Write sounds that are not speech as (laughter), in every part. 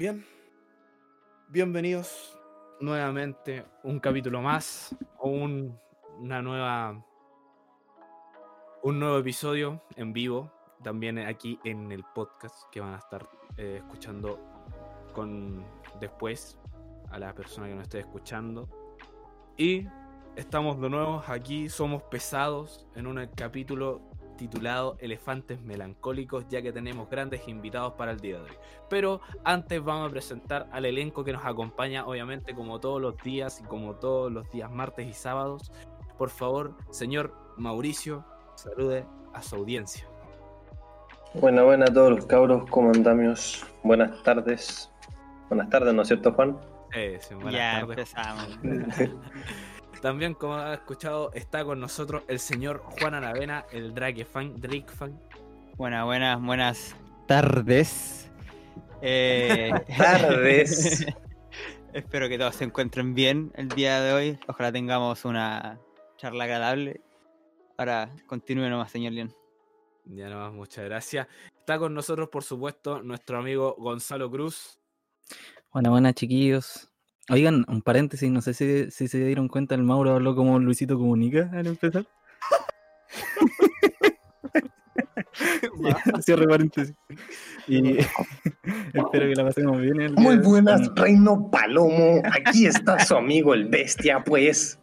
Bien, bienvenidos nuevamente un capítulo más o un, una nueva un nuevo episodio en vivo también aquí en el podcast que van a estar eh, escuchando con después a la persona que nos esté escuchando. Y estamos de nuevo aquí somos pesados en un capítulo titulado Elefantes Melancólicos, ya que tenemos grandes invitados para el día de hoy. Pero antes vamos a presentar al elenco que nos acompaña, obviamente, como todos los días y como todos los días martes y sábados. Por favor, señor Mauricio, salude a su audiencia. Buena, buena a todos los cabros, ¿cómo andamos? Buenas tardes. Buenas tardes, ¿no es cierto, Juan? Eh, sí, buenas Ya tardes. empezamos. (laughs) También, como ha escuchado, está con nosotros el señor Juan Aravena, el Drake fan, Drake fan. Buenas, buenas, buenas tardes. Eh, (laughs) Tardes. (laughs) Espero que todos se encuentren bien el día de hoy. Ojalá tengamos una charla agradable. Ahora continúe nomás, señor León. Ya no más, muchas gracias. Está con nosotros, por supuesto, nuestro amigo Gonzalo Cruz. Buenas, buenas, chiquillos. Oigan, un paréntesis, no sé si, si se dieron cuenta, el Mauro habló como Luisito Comunica al empezar. (laughs) (laughs) Cierre paréntesis. Y (laughs) espero que la pasemos bien. el Muy buenas, Reino Palomo. Aquí está su amigo el bestia, pues.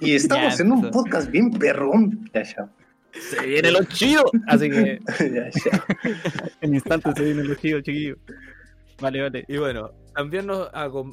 Y estamos Ya en un podcast bien perrón. Ya, ya. Se viene lo chido. Así que Ya, ya. en instantes se viene lo chido, chiquillos. Vale, vale. Y bueno, también nos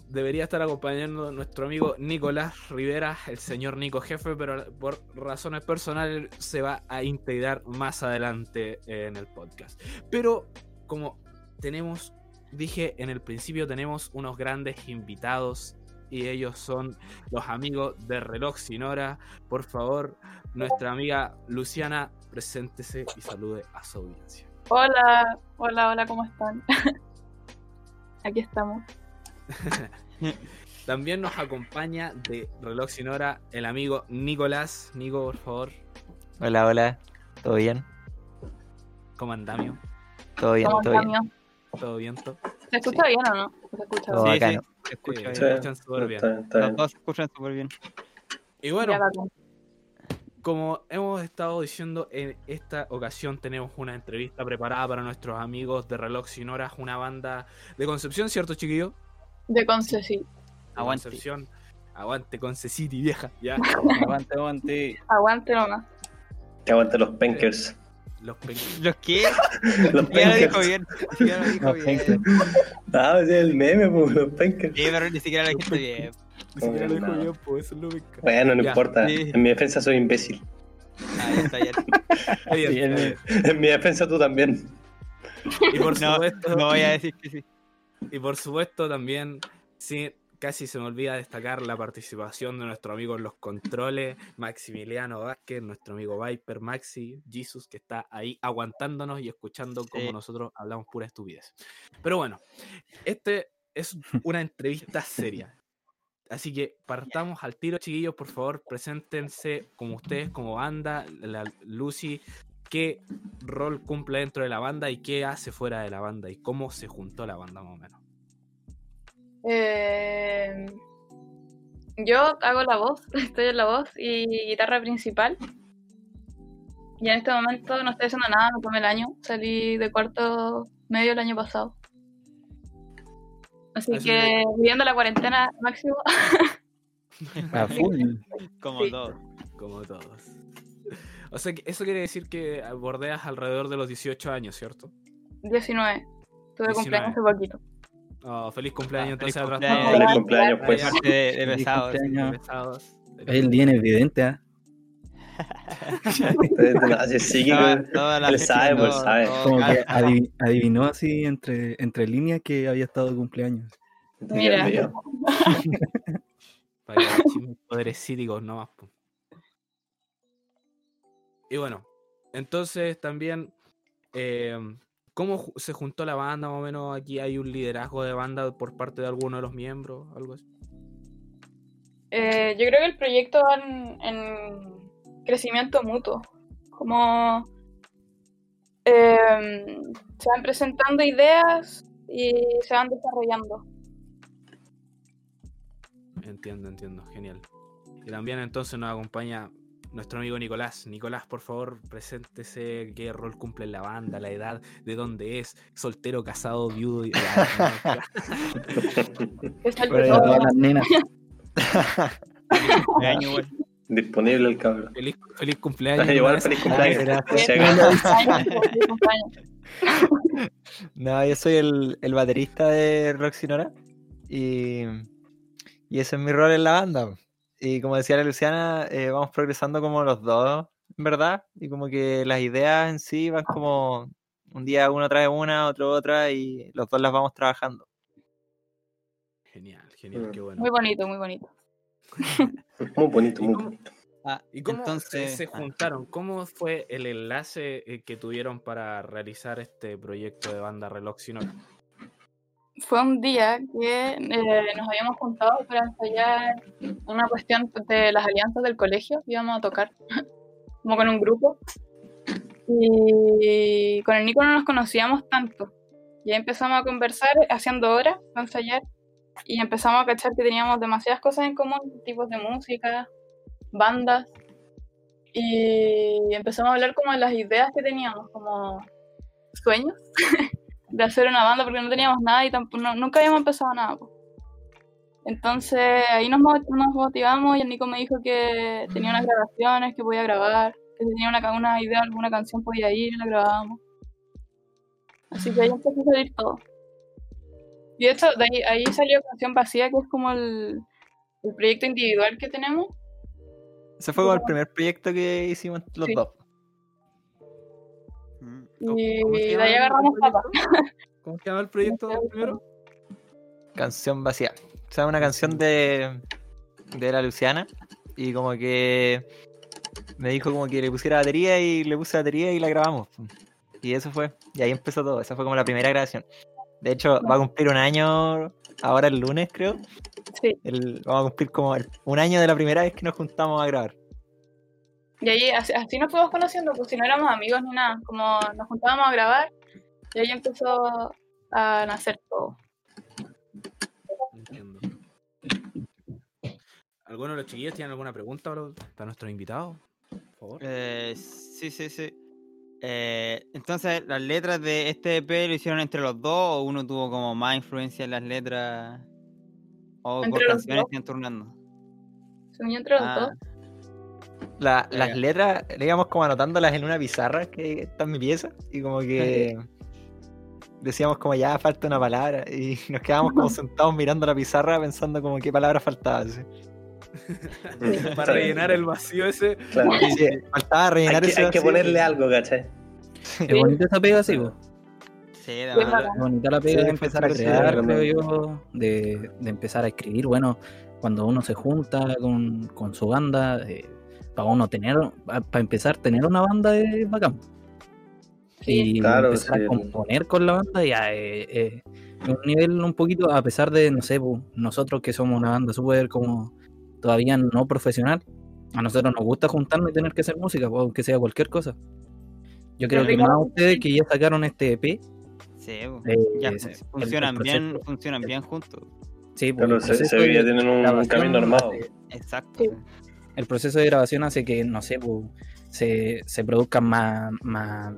debería estar acompañando nuestro amigo Nicolás Rivera, el señor Nico Jefe, pero por razones personales se va a integrar más adelante en el podcast. Pero como tenemos, dije en el principio, tenemos unos grandes invitados y ellos son los amigos de Reloj Sin Hora. Por favor, nuestra amiga Luciana, preséntese y salude a su audiencia. Hola, hola, hola, ¿cómo están? (laughs) Aquí estamos. (laughs) También nos acompaña de Reloj Sin Hora el amigo Nicolás. Nico, por favor, Hola, hola. ¿Todo bien? ¿cómo andamio? ¿Todo bien? ¿Cómo ¿Todo bien? ¿Todo viento? ¿Se escucha bien o no? ¿Se escucha Todo bien? Sí, sí, se escucha Sí, bien. se escuchan súper bien. Bien, Los bien. dos se escuchan súper bien. Y bueno. Como hemos estado diciendo, en esta ocasión tenemos una entrevista preparada para nuestros amigos de Reloj Sin Horas, una banda de Concepción, ¿cierto, chiquillo? De Conce, sí. De Aguante. Concepción. Aguante Conce City, vieja. Ya. Aguante, aguante. Aguante nomás. Que aguante los penkers. Los pe- ¿Los qué? (laughs) Los Ya lo dijo penkers. bien. Ya lo dijo No, bien. gente. Ah, es el meme, pues, los penkers. Sí, pero ni siquiera lo dijiste bien. Ni siquiera lo dijo No. bien, pues eso es lo que Bueno, no Ya, importa. sí. En mi defensa soy imbécil. Ah, ya está, ya. (laughs) Está bien, Sí, está. En mi defensa tú también. Y por (laughs) No, supuesto, no voy a decir que sí. Y por supuesto también, sí, casi se me olvida destacar la participación de nuestro amigo en los controles, Maximiliano Vázquez, nuestro amigo Viper Maxi, Jesus, que está ahí aguantándonos y escuchando como Sí. nosotros hablamos pura estupidez. Pero bueno, este es una entrevista seria. Así que partamos al tiro, chiquillos, por favor, preséntense como ustedes, como banda, la Lucy, qué rol cumple dentro de la banda y qué hace fuera de la banda y cómo se juntó la banda más o menos. Eh, yo hago la voz, (laughs) estoy en la voz y guitarra principal. Y en este momento no estoy haciendo nada, me tomé el año. Salí de cuarto medio el año pasado. Así Así que viviendo la cuarentena máximo. (laughs) A full. Como Sí. todo. Como todos. O sea, que eso quiere decir que bordeas alrededor de los 18 años, ¿cierto? 19. Tuve 19. cumpleaños hace poquito. Oh, feliz cumpleaños, Ah, feliz entonces cumpleaños. atrasado. Feliz cumpleaños, pues. De, de Feliz cumpleaños. Pesados. El día es evidente, ¿ah? (laughs) Sí Toda- toda la sabe, pues, sabe. Como que adivinó así entre, entre líneas que había estado de cumpleaños. Mira. (laughs) Para poderes cíticos nomás. Y bueno, entonces también, eh, ¿cómo se juntó la banda? Más o menos aquí hay un liderazgo de banda por parte de alguno de los miembros, algo así. Eh, yo creo que el proyecto va en, en crecimiento mutuo. Como em, se van presentando ideas y se van desarrollando. Entiendo, entiendo, genial. Y también entonces nos acompaña nuestro amigo Nicolás. Nicolás, por favor, preséntese qué rol cumple en la banda, la edad, de dónde es, soltero, casado, viudo. y- Que salte Por ahí a todo. todas las nenas. Año, igual. Disponible el cabrón. feliz, feliz cumpleaños. Igual feliz (laughs) cumpleaños. No, yo soy el, el baterista de Roxinora y, y ese es mi rol en la banda. Y como decía la Luciana, eh, vamos progresando como los dos, verdad, y como que las ideas en sí van como un día uno trae una, otro otra, y los dos las vamos trabajando. Genial, genial, qué bueno. Muy bonito, muy bonito. (laughs) (laughs) Muy bonito, ¿Y muy cómo- bonito. Ah, ¿Y cómo se- entonces, se, ah, juntaron? ¿Cómo fue el enlace eh, que tuvieron para realizar este proyecto de banda Reloj Sinora? Fue un día que eh, nos habíamos juntado para ensayar una cuestión de las alianzas del colegio, íbamos a tocar (laughs) como con un grupo. Y con el Nico no nos conocíamos tanto. Y ahí empezamos a conversar haciendo horas para ensayar y empezamos a cachar que teníamos demasiadas cosas en común, tipos de música, bandas. Y empezamos a hablar como de las ideas que teníamos, como sueños (laughs) de hacer una banda porque no teníamos nada y tampoco, no- nunca habíamos empezado nada. po. Entonces ahí nos, nos motivamos y el Nico me dijo que tenía unas grabaciones, que podía grabar, que tenía una, una idea, alguna canción podía ir y la grabábamos. Así que ahí empezó a salir todo. Y de hecho, de ahí, ahí salió Canción Vacía, que es como el, el proyecto individual que tenemos. Ese fue como el primer proyecto que hicimos los Sí. dos. mm, ¿Cómo- Y de ahí agarramos papa. (laughs) ¿Cómo se llama el proyecto (laughs) primero? Canción vacía. O sea, una canción de, de la Luciana. Y como que me dijo como que le pusiera batería y le puse batería y la grabamos. Y eso fue. Y ahí empezó todo. Esa fue como la primera grabación. De hecho, va a cumplir un año ahora el lunes, creo. Sí. El- vamos a cumplir como el- un año de la primera vez que nos juntamos a grabar. Y ahí así, así nos fuimos conociendo, pues si no éramos amigos ni nada, como nos juntábamos a grabar y ahí empezó a nacer todo. Entiendo. ¿Alguno de los chiquillos tiene alguna pregunta para, para nuestros invitados? Por favor. Eh, sí, sí, sí. Eh, entonces, ¿las letras de este EP lo hicieron entre los dos o uno tuvo como más influencia en las letras? ¿O Entre por canciones que iban turnando? Se unió entre los Ah, dos. La- las letras, le íbamos como anotándolas en una pizarra que está en mi pieza. Y como que (laughs) decíamos como ya falta una palabra. Y nos quedábamos como (laughs) sentados mirando la pizarra pensando como qué palabra faltaba. así. Para rellenar el vacío ese. Claro. Sí, faltaba Hay rellenar que, ese hay que ponerle algo, ¿cachai? Es bonita esa pega, sí, po. Sí, de Bien más. bacán. Es bonita la pega Sí, de empezar a crear, creo yo, de, de empezar a escribir. Bueno, cuando uno se junta con, con su banda, para uno tener, para empezar, tener una banda es bacán. Sí. Y Claro, empezar sí. a componer con la banda ya eh, eh, es un nivel un poquito, a pesar de, no sé, nosotros que somos una banda súper como todavía no profesional, a nosotros nos gusta juntarnos y tener que hacer música, aunque sea cualquier cosa. Yo creo que más ustedes que ya sacaron este EP, Sí, eh, Ya, es- el- funcionan el bien, funcionan bien juntos. Sí, pues, Claro, el se, tienen un camino armado. Exacto. El proceso de grabación hace que, no sé, pues, se, se produzcan más, más,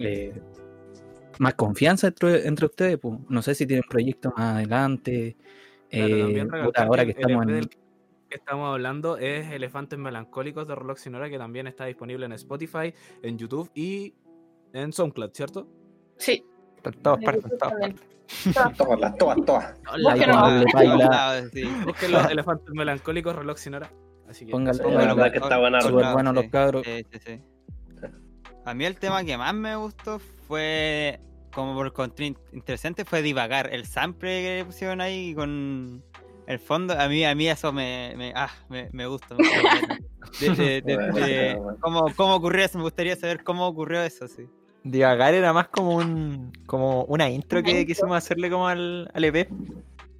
eh, más confianza entre, entre ustedes. Pues. No sé si tienen proyectos más adelante. Claro, eh, ahora que el estamos en. Que estamos hablando es Elefantes Melancólicos de Reloj Sonora, que también está disponible en Spotify, en YouTube y en SoundCloud, ¿cierto? Sí. En todas partes, en todas partes. Todas, las todas, todas. Busquen los Elefantes Melancólicos Reloj Sonora. Así que Póngalo. que está buena. Súper bueno los cabros. sí, sí, sí. A mí el tema que más me gustó fue, como por contra interesante, fue divagar. El sample que pusieron ahí con el fondo, a mí, a mí eso me, me, ah, me, me gusta. De- de- de-. (laughs) ¿cómo, ¿Cómo ocurrió eso? Me gustaría saber cómo ocurrió eso, sí. Divagar era más como un como una intro que intro. quisimos hacerle como al, al EP.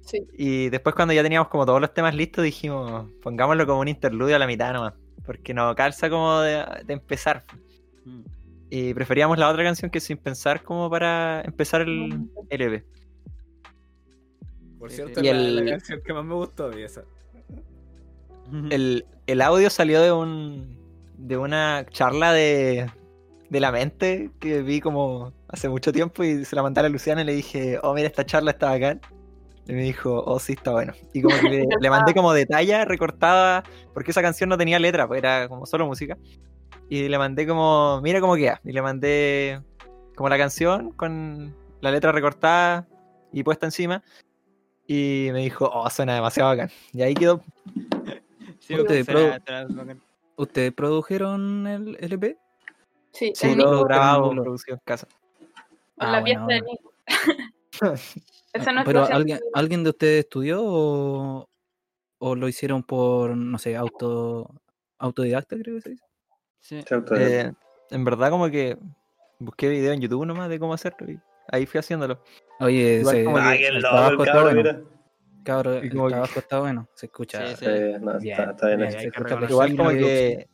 Sí. Y después cuando ya teníamos como todos los temas listos dijimos, pongámoslo como un interludio a la mitad nomás. Porque nos calza como de, de empezar. Mm. Y preferíamos la otra canción que sin pensar como para empezar el, el EP. Por Sí, cierto, Y la, canción que más me gustó a mí esa. El, el audio salió de un de una charla de, de la mente que vi como hace mucho tiempo y se la mandé a la Luciana y le dije, oh mira, esta charla está bacán. Y me dijo, oh sí, está bueno. Y como que le, (laughs) le mandé como detalle recortada, porque esa canción no tenía letra, pues era como solo música. Y le mandé como, mira cómo queda. Y le mandé como la canción con la letra recortada y puesta encima. Y me dijo, oh, suena demasiado bacán. Y ahí quedó. Sí, Ustedes suena- pro- suena bacán. ¿Ustedes produjeron el LP? Sí, Sí, el todo Nico, grabado, Nico. producido en casa. con Ah, la bueno, pieza de. Nico. (laughs) Esa no es ¿Pero la alguien, alguien de ustedes estudió o, o lo hicieron por, no sé, auto autodidacta, creo que se dice? Sí. Eh, en verdad, como que busqué video en YouTube nomás de cómo hacerlo y ahí fui haciéndolo. Oye, Igual ese, Ah, el trabajo está cabrón, bueno. Y el como que- trabajo está bueno, se escucha. Sí, sí. Eh, no, Bien, está, está bien se escucha Igual como que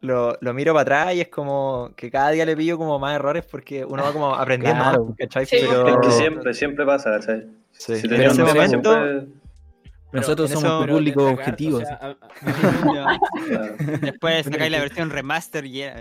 lo, lo miro para atrás y es como que cada día le pillo como más errores porque uno va como (laughs) aprendiendo Claro. más, ¿cachai? Sí. Pero, Es que siempre, siempre pasa. Si Pero en un ese momento- siempre- Nosotros somos tu público objetivo. o sea, a-. (laughs) Después sacáis la versión remaster y era.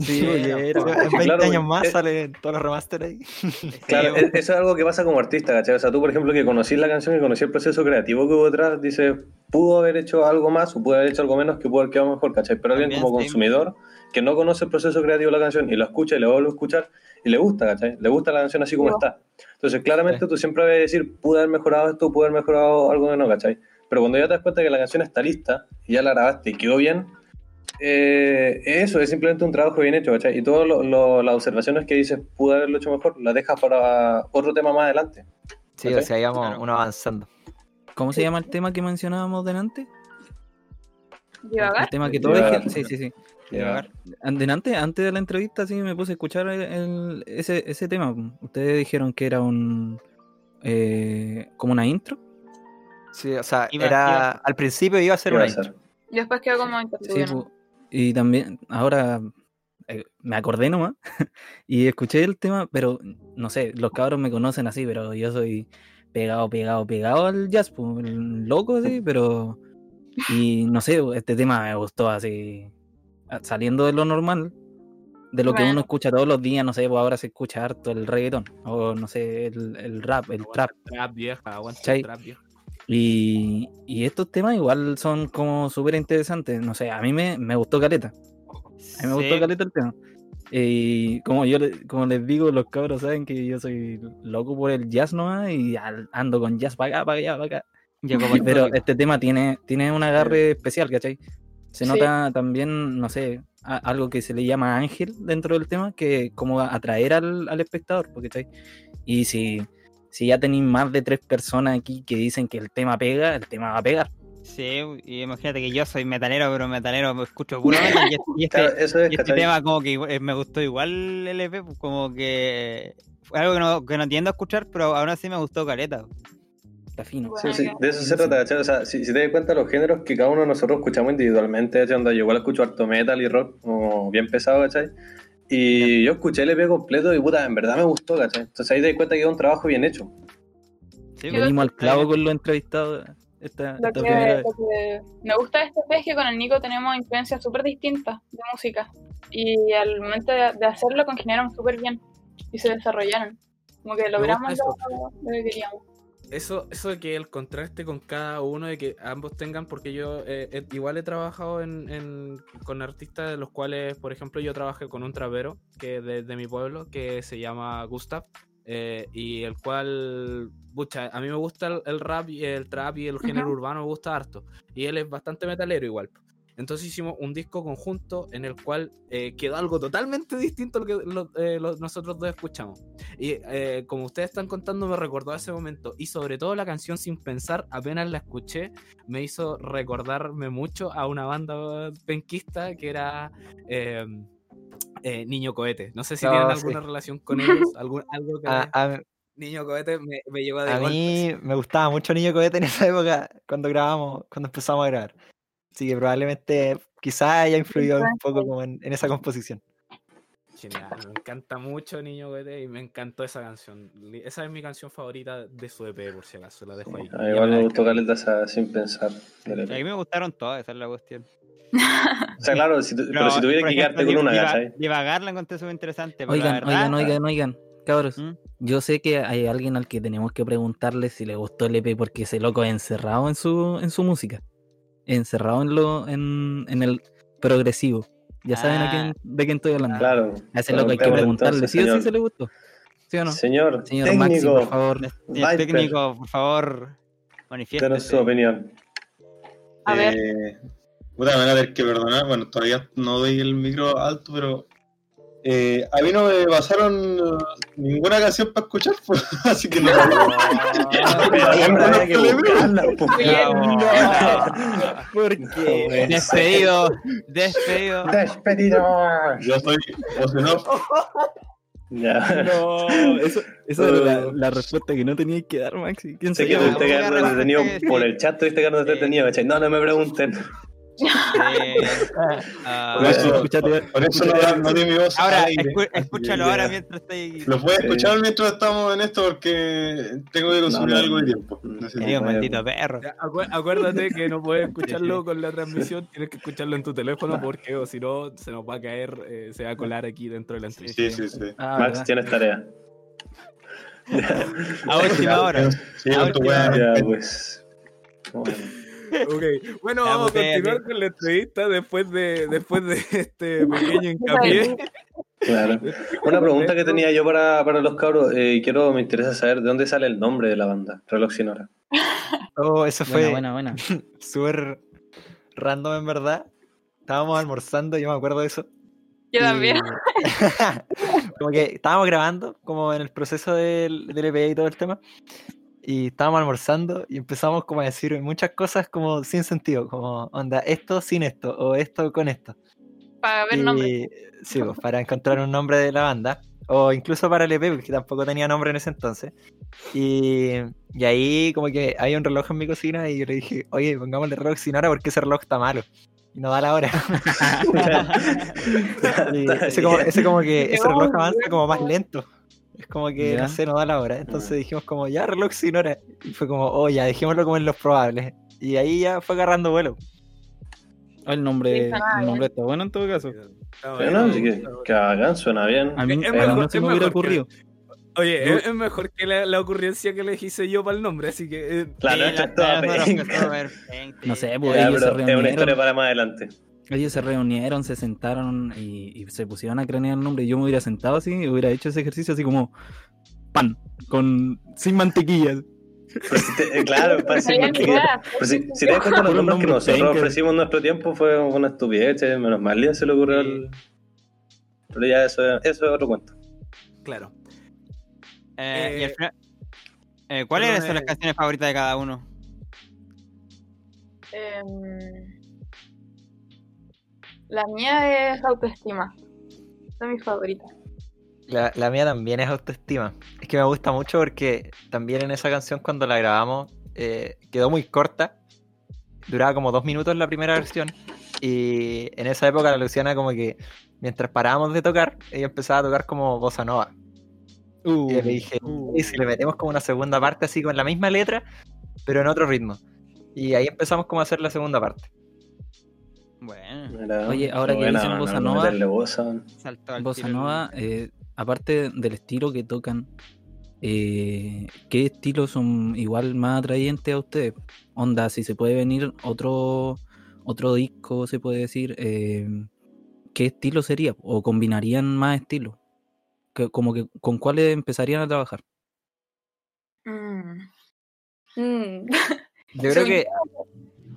Sí, (laughs) oye, era- en 20 Claro, años más eh, salen todos los remaster ahí. (laughs) Claro, Sí, e- eso es algo que pasa como artista, ¿cachai? O sea, tú, por ejemplo, que conocís la canción y conocís el proceso creativo que hubo detrás, dices, pudo haber hecho algo más o pudo haber hecho algo menos que pudo haber quedado mejor, ¿cachai? Pero alguien como consumidor que no conoce el proceso creativo de la canción y lo escucha y le vuelve a escuchar y le gusta, ¿cachai? Le gusta la canción así como Sí. está. Entonces, claramente Sí. tú siempre vas a decir, pude haber mejorado esto, pude haber mejorado algo que no, ¿cachai? Pero cuando ya te das cuenta que la canción está lista y ya la grabaste y quedó bien, eh, eso es simplemente un trabajo bien hecho, ¿cachai? Y todas las observaciones que dices, pude haberlo hecho mejor, las dejas para otro tema más adelante. Sí, ¿Cachai? o sea, íbamos Claro. uno avanzando. ¿Cómo se llama el tema que mencionábamos delante? Divagar. El tema que todos Divagar. dijeron. Sí, sí, sí. Ya. Delante, antes de la entrevista, sí me puse a escuchar el- el- ese, ese tema. Ustedes dijeron que era un. eh, como una intro. Sí, o sea, Iba- era iba- al principio iba a ser ¿Qué va una a ser? intro. Y después quedó como Sí, y también, ahora eh, me acordé nomás (laughs) y escuché el tema, pero no sé, los cabros me conocen así, pero yo soy pegado, pegado, pegado al jazz, pu, el loco así, (laughs) pero. Y no sé, este tema me gustó así, saliendo de lo normal, de lo que Bueno. uno escucha todos los días, no sé, pues ahora se escucha harto el reggaetón, o no sé, el, el rap, el aguanta trap. el trap vieja, aguanta el trap vieja. Y, y estos temas igual son como súper interesantes. No sé, a mí me, me gustó Caleta. A mí me gustó Sí. Caleta el tema. Y como yo como les digo, los cabros saben que yo soy loco por el jazz nomás y ando con jazz para acá, para allá, para acá. Pero este tema tiene, tiene un agarre especial, ¿cachai? Se Sí. nota también, no sé, a- algo que se le llama ángel dentro del tema, que como atraer al, al espectador, porque ¿cachai? Y si, si ya tenéis más de tres personas aquí que dicen que el tema pega, el tema va a pegar. Sí, y imagínate que yo soy metalero, pero metalero me escucho puro metal, y, este- y este, Claro, eso es, y este tema como que eh, me gustó igual el EP, pues, como que fue algo que no, que no tiendo a escuchar, pero aún así me gustó caleta. Está fino. Sí, sí, de eso se trata, ¿cachai? O sea, si, si te das cuenta, los géneros que cada uno de nosotros escuchamos individualmente, ¿cachai? Onda, yo igual escucho harto metal y rock, como bien pesado, ¿cachai? Y yo escuché el EP completo y puta, en verdad me gustó, ¿cachai? Entonces ahí te das cuenta que es un trabajo bien hecho. Sí, pues, Venimos al clavo con los entrevistados esta, Lo esta que, lo que me gusta de este EP es que con el Nico tenemos influencias súper distintas de música. Y al momento de, de hacerlo congeniaron súper bien y se desarrollaron. Como que logramos lo, lo que queríamos. Eso, eso de que el contraste con cada uno, de que ambos tengan, porque yo eh, eh, igual he trabajado en, en- con artistas de los cuales, por ejemplo, yo trabajé con un trapero que de, de mi pueblo que se llama Gustav, eh, y el cual, pucha, a mí me gusta el, el rap y el trap y el género urbano me gusta harto, y él es bastante metalero igual. Entonces hicimos un disco conjunto en el cual eh, quedó algo totalmente distinto a lo que lo- eh, lo- nosotros dos escuchamos. Y eh, como ustedes están contando, me recordó ese momento. Y sobre todo la canción Sin Pensar, apenas la escuché, me hizo recordarme mucho a una banda penquista que era eh, eh, Niño Cohete. No sé si No, tienen sí. alguna relación con ellos. algún, algo que A, a- Niño Cohete me, me llevó de a golpe. mí me gustaba mucho Niño Cohete en esa época, cuando grabamos, cuando empezamos a grabar. Así que probablemente quizás haya influido un poco como en, en esa composición. Genial, me encanta mucho Niño Cohete y me encantó esa canción. Esa es mi canción favorita de su EP, por si acaso, la dejo ahí. A mí Ah, igual me gustó Caleta esa sin pensar. del A mí me gustaron todas, esa es la cuestión. O sea, claro, si tu- pero, si tuviera que quedarte con una, ¿cachai? Divagar la encontré súper interesante. pero la Oigan, verdad- oigan, oigan, oigan, cabros. ¿Mm? Yo sé que hay alguien al que tenemos que preguntarle si le gustó el EP porque ese loco es encerrado en su, en su música. Encerrado en lo, en, en el progresivo. Ya saben a Ah. quién, de quién estoy hablando. Claro. A ese loco hay que preguntarle entonces, si o sí se le gustó. ¿Sí o no? Señor, Señor Maxi, técnico, por favor. Viper. técnico, por favor, su opinión. A ver. Eh, puta, me van a tener que perdonar. Bueno, todavía no doy el micro alto, pero. Eh, a mí no me pasaron ninguna canción para escuchar, (laughs) pues, así que no. Pero siempre había que buscarla, po. ¿Por qué? Despedido, despedido. Despedido. Yo soy emocionado. Ya. No, eso, eso era la, la respuesta que no teníais que dar, Maxi. ¿Quién se detenido por el chat, te esté quedando Sí. detenido. No, no me pregunten. (laughs) Eh, Por eso, Escúchate- por eso no, di mi voz. ahora, escúchalo ahora mientras estoy. Lo voy a Sí. escuchar mientras estamos en esto porque tengo que consumir No, no. algo de tiempo. Dios, maldito perro. Acu- acuérdate que no puedes escucharlo (laughs) con la transmisión, tienes que escucharlo en tu teléfono porque o si no se nos va a caer, eh, se va a colar aquí dentro de la entrevista. Sí, sí, sí. Ah, Max, verdad. tienes tarea. A última hora. Sí, con tu weá. Ya, pues. Bueno. Ok, bueno, vamos a continuar con la entrevista después de, después de este pequeño (laughs) hincapié. Claro. Una pregunta que tenía yo para, para los cabros, eh, quiero, me interesa saber de dónde sale el nombre de la banda, Reloj Sin Hora. Oh, eso fue Buena, buena, buena. (laughs) súper random en verdad. Estábamos almorzando, yo me acuerdo de eso. Yo y- también. (laughs) como que estábamos grabando, como en el proceso del, del EP y todo el tema. Y estábamos almorzando y empezamos como a decir muchas cosas como sin sentido, como onda, esto sin esto, o esto con esto. Para ver nombre. Y- Sí, pues, para encontrar un nombre de la banda. O incluso para el EP, porque tampoco tenía nombre en ese entonces. Y, y ahí como que hay un reloj en mi cocina y yo le dije, oye, pongámosle reloj sin hora porque ese reloj está malo. Y no da la hora. (laughs) (laughs) Ese, como, ese como que ese reloj avanza como más lento. Es como que, Ya. no sé, no da la hora. Entonces dijimos como, ya, reloj sin hora. Y fue como, oh, ya, dejémoslo como en los probables. Y ahí ya fue agarrando vuelo. Oh, el nombre, Sí, el nombre está bueno en todo caso. Pero no, así que, que suena bien. A mí, Es mejor- no se me hubiera que- ocurrido. Oye, es, mejor que la, la ocurrencia que les hice yo para el nombre, así que... eh, La perfecto. No sé, pues Ya, ellos se pero es una historia para más adelante. Ellos se reunieron, se sentaron y, y se pusieron a cranear el nombre. Yo me hubiera sentado así y hubiera hecho ese ejercicio así como pan, con sin mantequillas. Pero si te- eh, claro, que- idea. pero si, si te das cuenta, los nombres que nosotros ofrecimos en nuestro tiempo fue una estupidez, che, menos mal, ya se le ocurrió el... Pero ya eso, eso es otro cuento. Claro. Eh, y al Eh, final- eh, ¿Cuáles son las eh, canciones favoritas de cada uno? Em, la mía es autoestima. Esa es mi favorita. La, la mía también es autoestima. Es que me gusta mucho porque también en esa canción cuando la grabamos eh, quedó muy corta. Duraba como dos minutos la primera versión. Y en esa época la Luciana como que mientras parábamos de tocar, ella empezaba a tocar como bossa nova. Uh, Y le dije, uh. y si le metemos como una segunda parte así con la misma letra, pero en otro ritmo. Y ahí empezamos como a hacer la segunda parte. Bueno, Oye, ahora que dicen bossa no nova- bossa. Nova, eh, aparte del estilo que tocan, eh, ¿qué estilos son igual más atrayentes a ustedes? Onda, si se puede venir otro otro disco, se puede decir, eh, ¿qué estilo sería? ¿O combinarían más estilos? Como que, ¿Con cuáles empezarían a trabajar? Mm. Mm. Yo creo (laughs) que...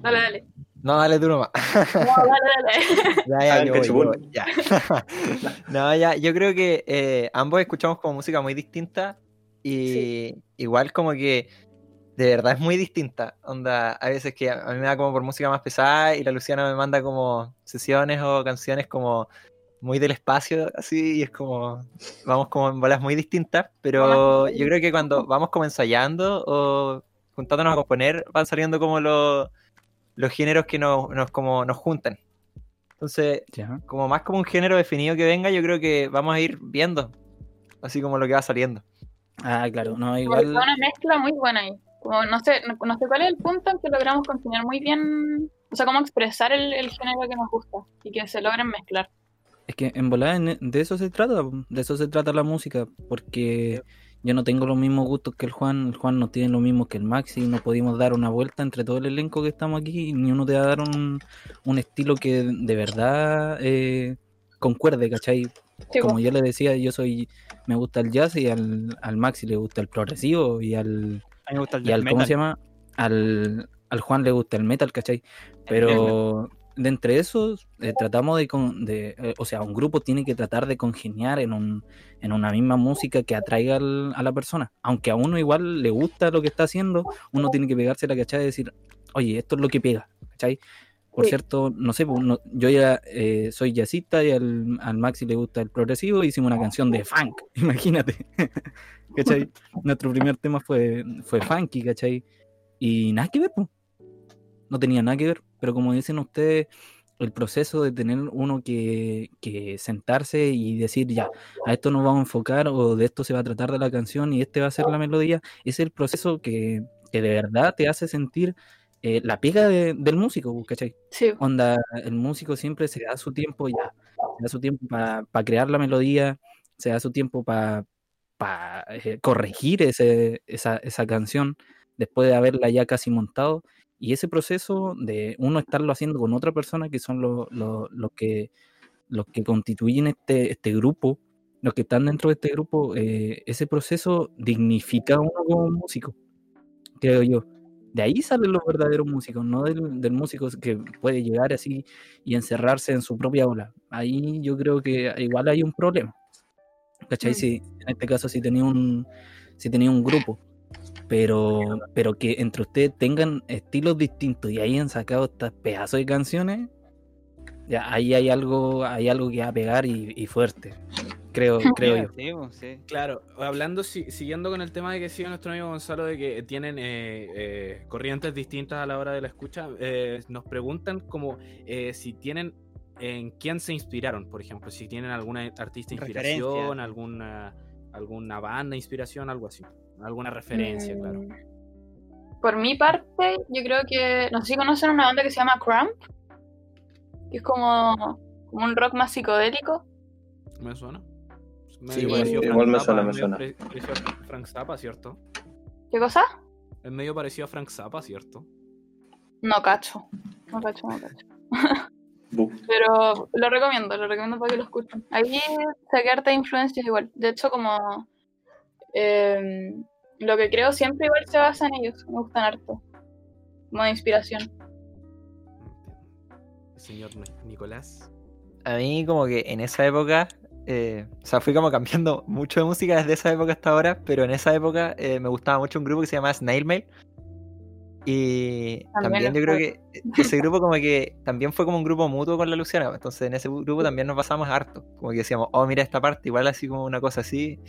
Dale, dale. No, dale tú nomás. No, dale, dale. (laughs) Ya, ya, yo voy, yo ya. (laughs) no, ya, yo creo que eh, ambos escuchamos como música muy distinta y igual como que de verdad es muy distinta. Onda, a veces que a mí me da como por música más pesada y la Luciana me manda como sesiones o canciones como muy del espacio, así, y es como, vamos como en bolas muy distintas, pero yo creo que cuando vamos como ensayando o juntándonos a componer, van saliendo como los, los géneros que nos, nos, como, nos juntan. Entonces, Ya. como más como un género definido que venga, yo creo que vamos a ir viendo. Así como lo que va saliendo. Ah, claro, no, Porque igual. fue una mezcla muy buena ahí. Como, no, sé, no, no sé cuál es el punto en que logramos continuar muy bien, o sea, cómo expresar el, el género que nos gusta y que se logren mezclar. Es que en volada en- de eso se trata, de eso se trata la música, porque yo no tengo los mismos gustos que el Juan, el Juan no tiene lo mismo que el Maxi, no pudimos dar una vuelta entre todo el elenco que estamos aquí, y ni uno te va a dar un, un estilo que de verdad eh, concuerde, ¿cachai? Sí, Como po. yo le decía, yo soy, me gusta el jazz y al, al Maxi le gusta el progresivo y al, A mí me gusta el y al ¿cómo se llama? Al, al Juan le gusta el metal, ¿cachai? Pero de entre esos eh, tratamos de, con- de eh, o sea, un grupo tiene que tratar de congeniar en, un, en una misma música que atraiga al- a la persona. Aunque a uno igual le gusta lo que está haciendo, uno tiene que pegarse la cachai y decir, oye, esto es lo que pega, ¿cachai? Por Sí. cierto, no sé, pues, no- yo ya eh, soy jazzista y al, al Maxi le gusta el progresivo, hicimos una canción de funk, (laughs) imagínate. (laughs) ¿Cachai? Nuestro primer tema fue, fue funky, ¿cachai? Y nada que ver, pues. No tenía nada que ver, pero como dicen ustedes, el proceso de tener uno que, que sentarse y decir, ya, a esto nos vamos a enfocar o de esto se va a tratar de la canción y este va a ser la melodía, es el proceso que, que de verdad te hace sentir eh, la pega de- del músico, pues, ¿cachai? Sí, Onda, el músico siempre se da su tiempo ya, se da su tiempo para crear la melodía, se da su tiempo para corregir ese, esa, esa canción después de haberla ya casi montado. Y ese proceso de uno estarlo haciendo con otra persona, que son los, los, los que, los que constituyen este, este grupo, los que están dentro de este grupo, eh, ese proceso dignifica a uno como músico, creo yo. De ahí salen los verdaderos músicos, no del, del músico que puede llegar así y encerrarse en su propia ola. Ahí yo creo que igual hay un problema. ¿Cachai? Mm. Si, en este caso, si tenía un, si tenía un grupo, pero, pero que entre ustedes tengan estilos distintos y hayan sacado estas pedazos de canciones, ya ahí hay algo, hay algo que va a pegar y, y fuerte. Creo, (laughs) creo yo. Sí, pues, sí. Claro, hablando, si- siguiendo con el tema de que sigue nuestro amigo Gonzalo, de que tienen eh, eh, corrientes distintas a la hora de la escucha, eh, nos preguntan como eh, si tienen en quién se inspiraron, por ejemplo, si tienen alguna artista Referencia. inspiración, alguna, alguna banda inspiración, algo así, alguna referencia, claro. Mm, Por mi parte, yo creo que. No sé si conocen una banda que se llama Cramp. Que es como, como un rock más psicodélico. ¿Me suena? Sí, igual- me suena, me suena. parecido a Frank Zappa, ¿cierto? ¿Qué cosa? Es medio parecido a Frank Zappa, ¿cierto? No cacho. No cacho, no cacho. (laughs) Pero lo recomiendo, lo recomiendo para que lo escuchen. Ahí saqué harta influencias igual. De hecho, como. Eh, lo que creo siempre igual se basa en ellos. Me gustan harto. Como de inspiración. Señor Nicolás. A mí como que en esa época, eh, o sea, fui como cambiando mucho de música desde esa época hasta ahora, pero en esa época eh, me gustaba mucho un grupo que se llama Snail Mail. Y También yo creo que ese grupo como que también fue como un grupo mutuo con la Luciana, pues, entonces en ese grupo también nos pasamos harto, como que decíamos, oh mira esta parte, igual así como una cosa así.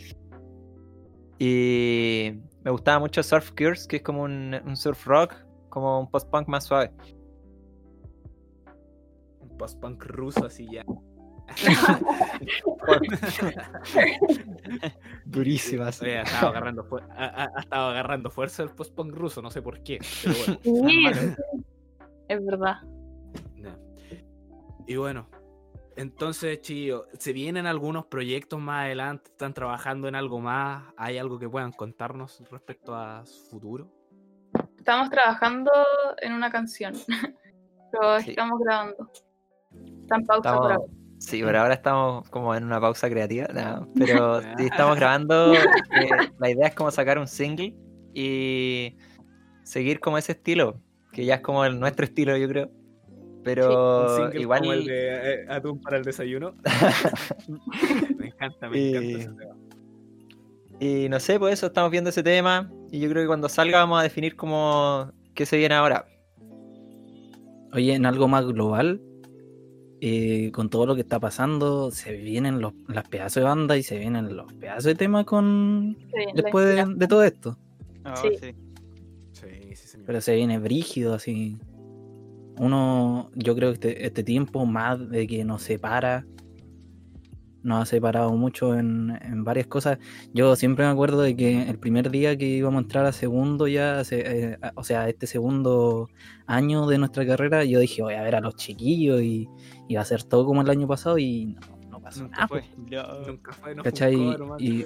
Y me gustaba mucho Surf Cures, que es como un, un surf rock, como un post-punk más suave. Un post-punk ruso así ya. (laughs) Durísimas. Oye, ha estado (laughs) agarrando, fu- ha, ha- ha estado agarrando fuerza el post-punk ruso, no sé por qué. Pero bueno, Sí, normal. sí, es verdad. Y bueno, entonces, Chillo, ¿se vienen algunos proyectos más adelante? ¿Están trabajando en algo más? ¿Hay algo que puedan contarnos respecto a su futuro? Estamos trabajando en una canción. (laughs) Pero Sí. estamos grabando. Está en pausa por Estamos, ahora. sí, por ahora estamos como en una pausa creativa, no, pero (laughs) sí estamos grabando. eh, la idea es como sacar un single y seguir como ese estilo, que ya es como el, nuestro estilo, yo creo. Pero igual como el de eh, Atún para el desayuno. (laughs) me encanta, me encanta Y- ese tema. Y no sé, pues eso, estamos viendo ese tema y yo creo que cuando salga vamos a definir como qué se viene ahora. Oye, en algo más global, eh, con todo lo que está pasando, se vienen los, las pedazos de banda y se vienen los pedazos de tema con Sí, después de, todo esto. Oh, Sí. sí. Sí, sí, señor. Pero se viene brígido así. Uno, yo creo que este, este tiempo más de que nos separa, nos ha separado mucho en, en varias cosas. Yo siempre me acuerdo de que el primer día que íbamos a entrar a segundo ya, se- eh, a- o sea, este segundo año de nuestra carrera, yo dije, voy a ver a los chiquillos y, y va a ser todo como el año pasado y no, no pasó Nunca nada. fue. pues. No. Nunca fue, no ¿Cachai? Y-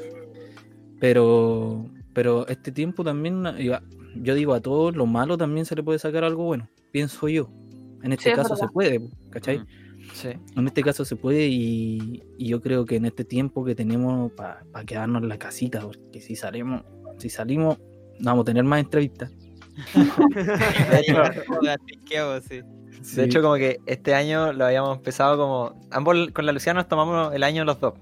pero, pero este tiempo también, yo, yo digo, a todos lo malo también se le puede sacar algo bueno, pienso yo. En este Sí, es caso se puede, ¿cachai? Mm. Sí. En este caso se puede y, y yo creo que en este tiempo que tenemos para quedarnos en la casita, porque si salimos, si salimos, no vamos a tener más entrevistas. (laughs) De hecho, (laughs) Joder, asqueado, sí. De hecho, como que este año lo habíamos empezado como. Ambos con la Luciana nos tomamos el año los dos.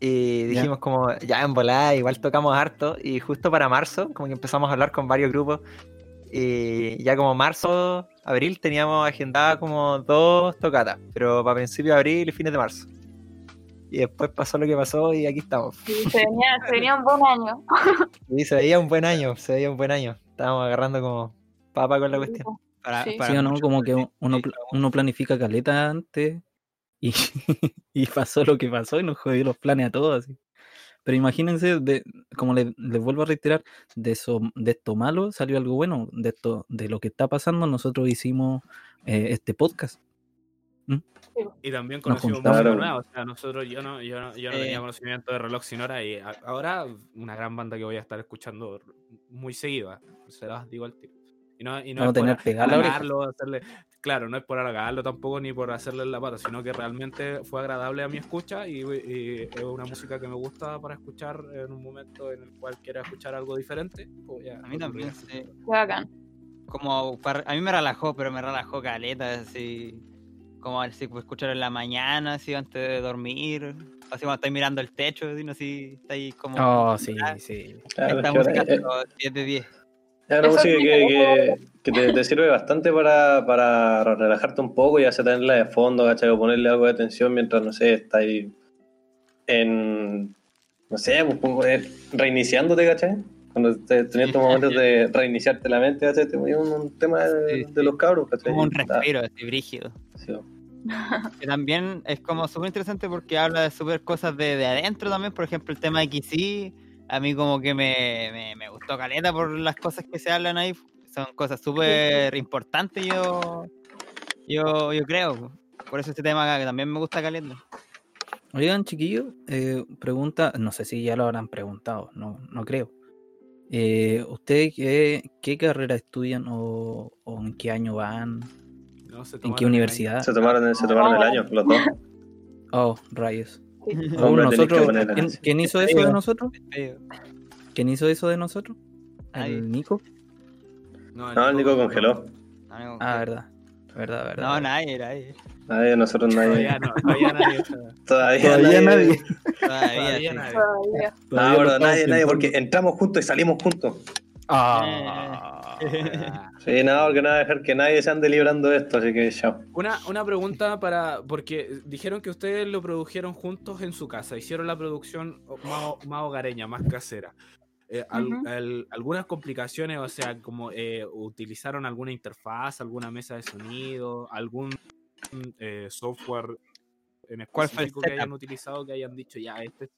Y dijimos como, ya en volada, igual tocamos harto. Y justo para marzo, como que empezamos a hablar con varios grupos. Y ya como marzo, abril, teníamos agendada como dos tocatas. Pero para principio de abril y fines de marzo. Y después pasó lo que pasó y aquí estamos. Sí, se, venía, se venía un buen año. (laughs) Y se veía un buen año, se veía un buen año. Estábamos agarrando como papa con la cuestión. Para, Sí. para Sí o no, como que uno, sí, uno planifica caleta antes y, (laughs) y pasó lo que pasó y nos jodió los planes a todos. así. Pero imagínense, de, como les, les vuelvo a reiterar, de, eso, de esto malo salió algo bueno. De esto, de lo que está pasando, nosotros hicimos eh, este podcast. Y también conocimos música nueva. O sea, nosotros, yo no, yo no, yo no Eh. tenía conocimiento de Reloj Sin Hora y a- ahora una gran banda que voy a estar escuchando muy seguida. Se las digo al tiro. Y no, y no a tener hacerle, claro, no es por halagarlo tampoco ni por hacerle la pata, sino que realmente fue agradable a mi escucha y, y es una música que me gusta para escuchar en un momento en el cual quiera escuchar algo diferente. pues ya, A mí también, sí. Bacán. Como para- a mí me relajó, pero me relajó caleta, así como así pues, escuchar en la mañana, así antes de dormir, así cuando estáis mirando el techo, así, sé, estáis como Oh, sí, Ah, sí. Claro, esta es música 10 de 10. Es una Eso música sí, que, que- que te, te sirve bastante para, para relajarte un poco y hacer tenerla de fondo, ¿cachai? O ponerle algo de atención mientras, no sé, estás ahí en, no sé, eh, reiniciándote, ¿cachai? Cuando te- tenías estos momentos de reiniciarte la mente, ¿cachai? Te ponía un, un tema de, Sí, de sí. los cabros, ¿cachai? Como un Está- respiro, así brígido. sí. (laughs) Que también es como súper interesante porque habla de súper cosas de, de adentro también, por ejemplo el tema de XC, a mí como que me, me, me gustó caleta por las cosas que se hablan ahí, son cosas súper importantes yo, yo, yo creo, por eso este tema que también me gusta caleta. Oigan, chiquillos, eh, pregunta, no sé si ya lo habrán preguntado, no, no creo. Eh, ¿Ustedes qué, qué carrera estudian o, o en qué año van? No, se ¿En qué universidad? Se tomaron, se tomaron el año, los dos. Oh, rayos. (laughs) Nosotros, ¿quién, hizo eso de nosotros? ¿Quién hizo eso de nosotros? ¿El Nico? No, el Nico congeló. Ah, verdad. Verdad, verdad. No, nadie, nadie. Nadie, nosotros nadie. Todavía no, todavía nadie. (laughs) Todavía, Todavía nadie. Todavía, Todavía sí. nadie. Todavía. No, nadie, nadie, porque entramos juntos y salimos juntos. Ah. Sí, nada, porque no va a dejar que nadie se ande librando de esto, así que chao. Una, una pregunta para. Porque dijeron que ustedes lo produjeron juntos en su casa. Hicieron la producción más, más hogareña, más casera. Eh, al- algunas complicaciones, o sea, como eh, utilizaron alguna interfaz, alguna mesa de sonido, algún eh, software en ¿Cuál fue el específico que hayan utilizado que hayan dicho ya este.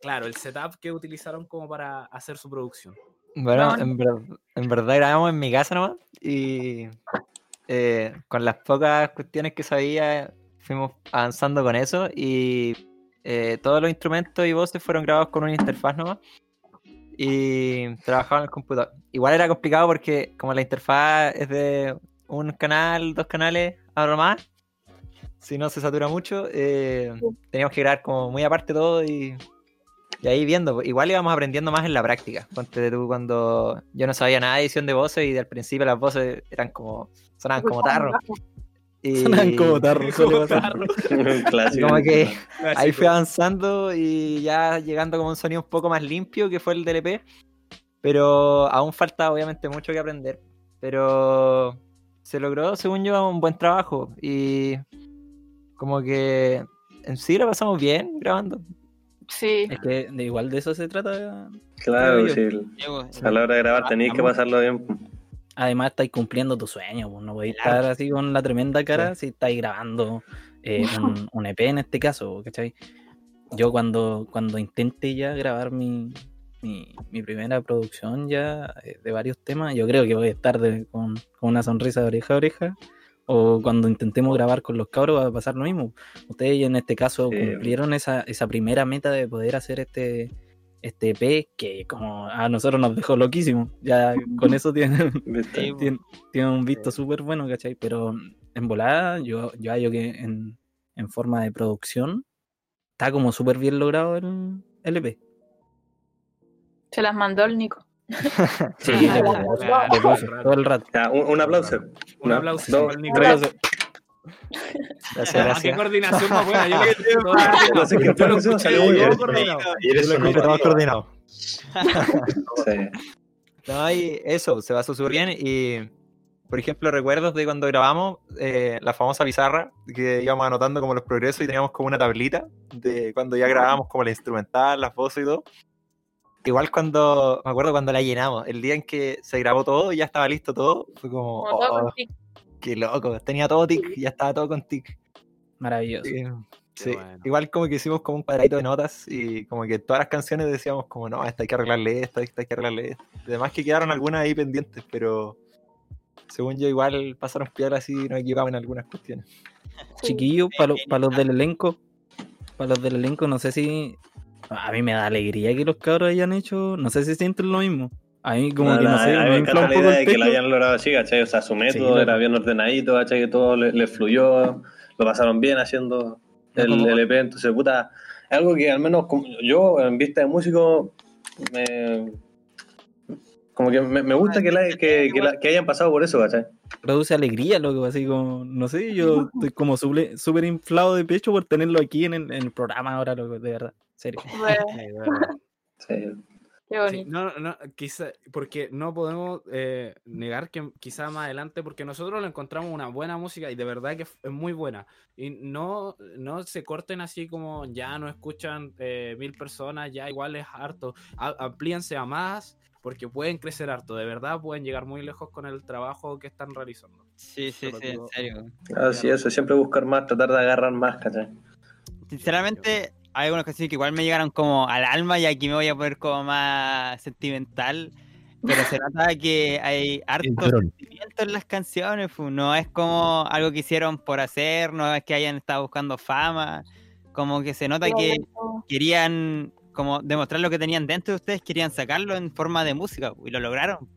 Claro, el setup que utilizaron como para hacer su producción. Bueno, No. en, ver- en verdad grabamos en mi casa nomás y eh, con las pocas cuestiones que sabía fuimos avanzando con eso y eh, todos los instrumentos y voces fueron grabados con una interfaz nomás y trabajaba en el computador. Igual era complicado porque como la interfaz es de un canal, dos canales, ahora más, si no se satura mucho, eh, teníamos que grabar como muy aparte todo y y ahí viendo, pues, igual íbamos aprendiendo más en la práctica. Ponte tú cuando yo no sabía nada de edición de voces y al principio las voces eran como, sonaban como tarro. Y Sonaban como tarro. (laughs) (laughs) Un clásico. como que ahí fui avanzando y ya llegando como un sonido un poco más limpio que fue el DLP. Pero aún falta obviamente mucho que aprender. Pero se logró, según yo, un buen trabajo. Y como que en sí lo pasamos bien grabando. Sí. Es que de igual de eso se trata. Claro, sí. A la hora de grabar Ah, tenéis que pasarlo bien. además estáis cumpliendo tu sueño, pues no podéis Claro. estar así con la tremenda cara si estáis grabando eh, (laughs) un, un EP en este caso, ¿cachai? Yo cuando, cuando intente ya grabar mi, mi, mi primera producción ya eh, de varios temas, yo creo que voy a estar de- con, con una sonrisa de oreja a oreja. O cuando intentemos grabar con los cabros va a pasar lo mismo. Ustedes en este caso Sí. cumplieron esa, esa primera meta de poder hacer este, este EP que como a nosotros nos dejó loquísimo. Ya con eso tienen, (laughs) (laughs) tienen un visto súper bueno, ¿cachai? Pero en volada yo, yo hallo que en, en forma de producción está como súper bien logrado el, el EP. Se las mandó el Nico. (laughs) Sí, todo el rato. Ya, un, un aplauso. Un aplauso dos, tres. Gracias, Ah, gracias. qué coordinación más buena. Yo. (laughs) No sé qué Yo lo fue, escuché salió muy bien. Y eres Yo lo un todo coordinado. (laughs) Sí. No, y eso, se basó súper bien. Y, por ejemplo, recuerdos de cuando grabamos eh, la famosa pizarra, que íbamos anotando como los progresos y teníamos como una tablita de cuando ya grabábamos como la instrumental, las voces y todo. Igual cuando, me acuerdo cuando la llenamos, el día en que se grabó todo y ya estaba listo todo, fue como, Como todo oh, con tic. qué loco, tenía todo tic, ya estaba todo con tic. Maravilloso. Sí, sí. bueno. Igual como que hicimos como un cuadradito de notas y como que todas las canciones decíamos como, no, esta hay que arreglarle esto, esta hay que arreglarle esto. Además que quedaron algunas ahí pendientes, pero según yo igual pasaron piola así y nos equivocamos en algunas cuestiones. Sí. Chiquillos, para los del elenco, para los del elenco, no sé si. A mí me da alegría que los cabros hayan hecho. No sé si sienten lo mismo. A mí, como No, que no, no, sé, a mí me encanta un la idea de que lo hayan logrado así, ¿cachai? O sea, su método claro. era bien ordenadito, ¿cachai? Que todo le, le fluyó, lo pasaron bien haciendo No, el, como- el EP, entonces, puta, es algo que al menos como- yo, en vista de músico, me, como que me, me gusta que, la- que, que la- que hayan pasado por eso, ¿cachai? Produce alegría, loco, así como. No sé, yo estoy como súper inflado de pecho por tenerlo aquí en el, en el programa ahora, loco, de verdad. Serio. (laughs) (laughs) Bueno, Sí. qué Sí, bonito. no, no, quizá, porque no podemos eh, negar que quizá más adelante, porque nosotros le encontramos una buena música y de verdad que es muy buena. Y no, no se corten así como ya no escuchan eh, mil personas, ya igual es harto. A- amplíense a más, porque pueden crecer harto. De verdad pueden llegar muy lejos con el trabajo que están realizando. Sí, sí, sí, en serio. Así eso, siempre buscar más, tratar de agarrar más, ¿cachai? Sinceramente, hay algunas canciones que igual me llegaron como al alma y aquí me voy a poner como más sentimental. Pero se nota que hay harto sentimiento en las canciones. fu, No es como algo que hicieron por hacer, no es que hayan estado buscando fama. Como que se nota que querían como demostrar lo que tenían dentro de ustedes, querían sacarlo en forma de música y lo lograron.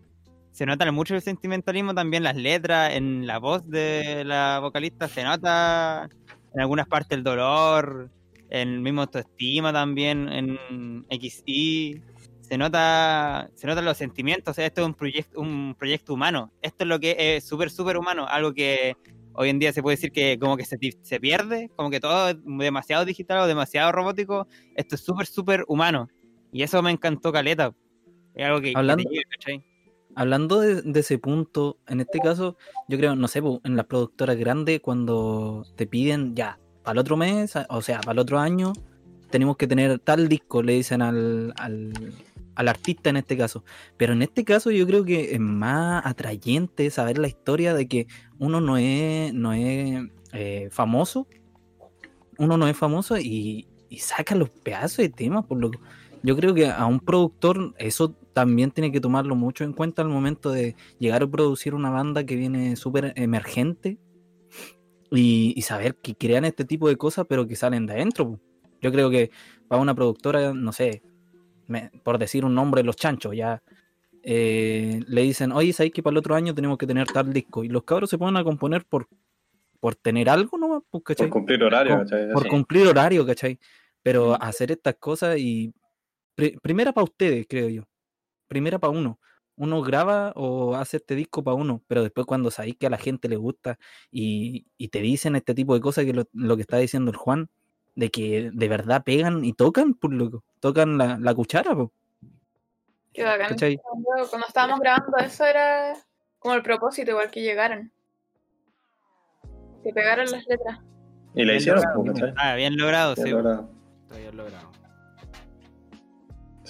Se nota mucho el sentimentalismo también, las letras, en la voz de la vocalista se nota en algunas partes el dolor, el mismo autoestima también, en XI. Se nota, se notan los sentimientos, o sea, esto es un proyecto, un proyecto humano. Esto es lo que es súper, súper humano, algo que hoy en día se puede decir que como que se, se pierde, como que todo es demasiado digital o demasiado robótico. Esto es súper, súper humano. Y eso me encantó Caleta. Es algo que, que Hablando- ¿cachai? Hablando de, de ese punto, en este caso, yo creo, no sé, en las productoras grandes, cuando te piden ya, para el otro mes, o sea, para el otro año, tenemos que tener tal disco, le dicen al, al, al artista en este caso. Pero en este caso yo creo que es más atrayente saber la historia de que uno no es, no es eh, famoso, uno no es famoso y, y saca los pedazos de temas, por lo yo creo que a un productor eso también tiene que tomarlo mucho en cuenta al momento de llegar a producir una banda que viene súper emergente y, y saber que crean este tipo de cosas pero que salen de adentro. Yo creo que para una productora, no sé, me- por decir un nombre, los chanchos, ya eh, le dicen, oye, ¿sabes que para el otro año tenemos que tener tal disco? Y los cabros se ponen a componer por, por tener algo nomás, pues, Por cumplir horario, Por- ¿cachai? por cumplir horario, ¿cachai? Pero hacer estas cosas y... pri- primera para ustedes, creo yo. Primera para uno. Uno graba o hace este disco para uno, pero después cuando sabéis que a la gente le gusta y, y te dicen este tipo de cosas que lo, lo que está diciendo el Juan, de que de verdad pegan y tocan, pues loco, tocan la, la cuchara, pues, Qué bacán. ¿cachai? Cuando, cuando estábamos grabando eso era como el propósito, igual que llegaran. Que pegaran las letras. Y la Bien hicieron, logrado. Ah, bien logrado, Bien sí. logrado. Está bien logrado.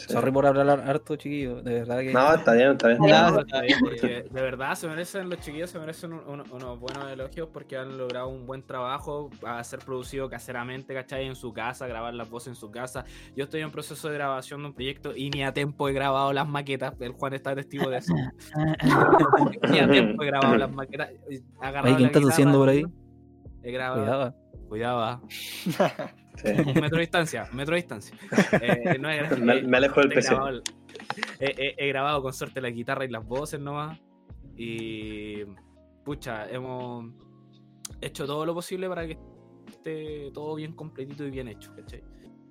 Sí. Sorry por hablar harto, chiquillo. De verdad que. No, está bien, está bien. No, No, está bien, porque de verdad se merecen los chiquillos, se merecen un- un- unos buenos elogios porque han logrado un buen trabajo a ser producido caseramente, ¿cachai? En su casa, grabar las voces en su casa. Yo estoy en proceso de grabación de un proyecto y ni a tiempo he grabado las maquetas. El Juan está testigo de eso. (laughs) ni a tiempo he grabado las maquetas. He agarrado Oye, ¿quién la está guitarra, haciendo por ahí? He grabado. Cuidado. Cuidado. (laughs) Sí. Un metro de distancia, un metro de distancia. (laughs) Eh, no Me, eh, me alejo del he PC. grabado, he- grabado con suerte la guitarra y las voces nomás. Y pucha, hemos hecho todo lo posible para que esté todo bien completito y bien hecho, ¿cachai?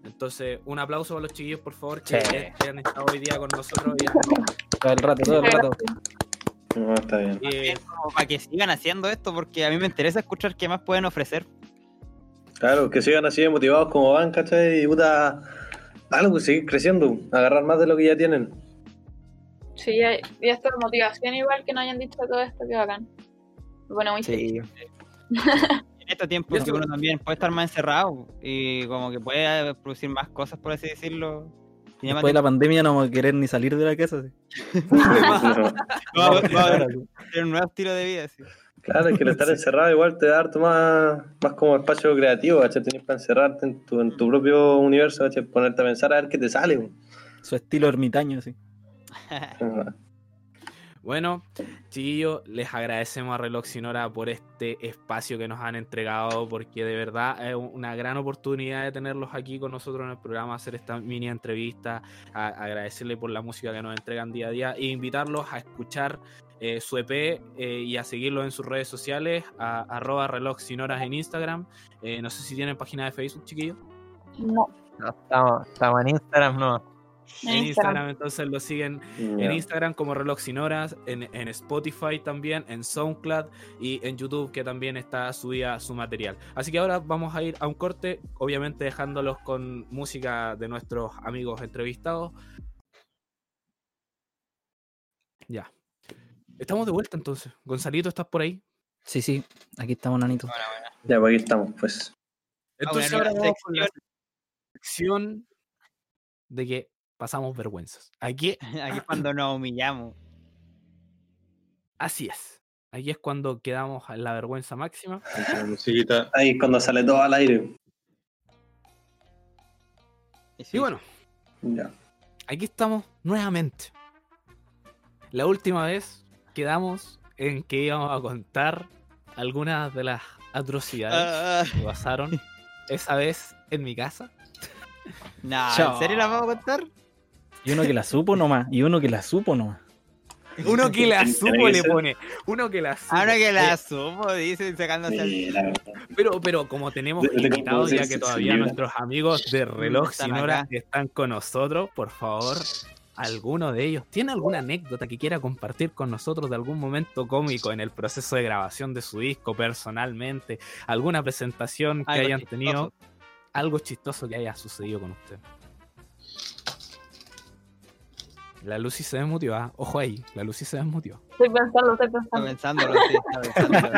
Entonces, un aplauso para los chiquillos, por favor, que, Sí. que han estado hoy día con nosotros. y han- Todo el rato, todo el rato. No, está bien. y- para que sigan haciendo esto, porque a mí me interesa escuchar qué más pueden ofrecer. Claro, que sigan así de motivados como van, ¿cachai? Y puta, algo, seguir creciendo, agarrar más de lo que ya tienen. Sí, y esto de motivación igual que no hayan dicho todo esto, que bacán. Pone muy. Sí. En (laughs) estos tiempos Yo que uno también puede estar más encerrado y como que puede producir más cosas, por así decirlo. Más Después de la pandemia no vamos a querer ni salir de la casa. sí. (laughs) (laughs) No. tiempo. A- va a haber un nuevo estilo de vida. sí. Claro, es que el estar encerrado igual te da harto más, más como espacio creativo, ¿cachai? Tenés para encerrarte en tu, en tu propio universo, ¿cachai? Ponerte a pensar a ver qué te sale. Su estilo ermitaño, sí. Bueno, chiquillos, les agradecemos a Reloj Sinora por este espacio que nos han entregado, porque de verdad es una gran oportunidad de tenerlos aquí con nosotros en el programa, hacer esta mini entrevista, a- agradecerle por la música que nos entregan día a día e invitarlos a escuchar eh, su EP eh, y a seguirlos en sus redes sociales, a, arroba reloj sinoras en Instagram. Eh, no sé si tienen página de Facebook, chiquillos. No, No, estamos, estamos en Instagram, no. En En Instagram. Instagram, entonces lo siguen en. Instagram como Reloj Sin Horas, en, en Spotify también, en SoundCloud y en YouTube que también está subida su material. Así que ahora vamos a ir a un corte, obviamente dejándolos con música de nuestros amigos entrevistados. Ya. Estamos de vuelta entonces. Gonzalito, ¿estás por ahí? Sí, sí. Aquí estamos, nanito. Ya, pues aquí estamos, pues. Entonces una ahora vamos con la sección de que pasamos vergüenzas. Aquí, (laughs) Aquí es cuando nos humillamos. así es. Aquí es cuando quedamos en la vergüenza máxima. Ahí es cuando sale todo al aire. Y sí, Y bueno, Ya. aquí estamos nuevamente. La última vez quedamos en que íbamos a contar algunas de las atrocidades Ah, que pasaron (laughs) esa vez en mi casa. no. ¿en serio la vamos a contar? Y uno que la supo nomás. Y uno que la supo nomás. Uno que la supo le pone. Uno que la supo. Ahora que la supo, dicen sacándose el... Mira, pero, pero como tenemos invitados, ya que todavía nuestros amigos de reloj Están sin hora acá. están con nosotros, por favor, alguno de ellos tiene alguna anécdota que quiera compartir con nosotros de algún momento cómico en el proceso de grabación de su disco personalmente, alguna presentación que Algo hayan chistoso. tenido, algo chistoso que haya sucedido con usted. La Lucy se desmutió, ¿ah? ojo ahí, la Lucy se desmutió. Estoy pensando, estoy Está pensando. pensándolo, sí, está pensándolo.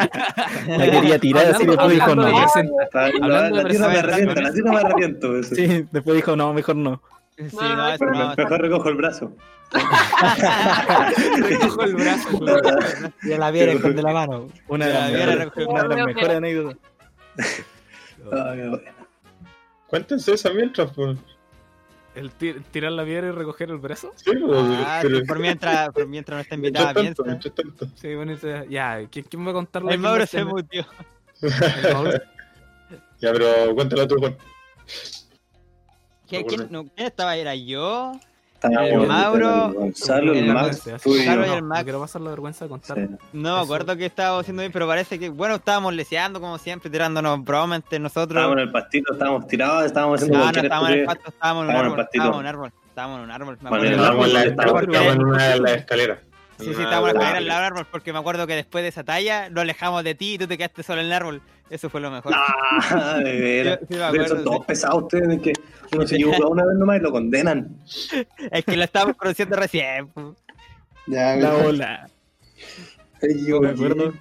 (laughs) La quería tirar así, después dijo no. Está- Hablando de la tierra me arrepiento, la tierra me arrepiento. (laughs) Sí, después dijo no, mejor no. Sí, no, no. Mejor recojo el brazo. (laughs) Recojo el brazo, claro. Ya la viera esconde la mano. Una de las viera, mejores, recogió- una de las Creo mejores que- anécdotas. Cuéntense esa mientras, pues. El ti- tirar la piedra y recoger el brazo. Sí, pues, Ah, pero- por mientras, por mientras no está (laughs) invitada, piensa. Sí, bueno, ese- ya, ¿quién, quién va a contar la El Mauro se mutió. El Mauro. Ya, pero cuéntala tú, Juan. ¿Quién, quién- no, ¿quién estaba? ¿Era yo? El Mauro, Gonzalo, el el Max, tú y yo. el Max. no quiero pasar la vergüenza de contar. Sí. No me acuerdo que estábamos haciendo bien, pero parece que, bueno, estábamos leseando como siempre, tirándonos bromas entre nosotros. Estábamos en el pastito, estábamos tirados, estábamos haciendo No, no estábamos en el pasto, estábamos en un árbol, estábamos en un árbol, estábamos en un árbol. Me Bueno, acuerdo. en el Estábamos en la- árbol, estábamos porque- en una de las escaleras. Sí, sí, estábamos en la escalera al lado del árbol, porque me acuerdo que después de esa talla nos alejamos de ti y tú te quedaste solo en el árbol. Eso fue lo mejor. Ah, de veras. Sí, sí son todos pesados ustedes, es que uno se equivoca una vez nomás y lo condenan. Es que lo estábamos conociendo recién. Ya, La ola. yo me acuerdo.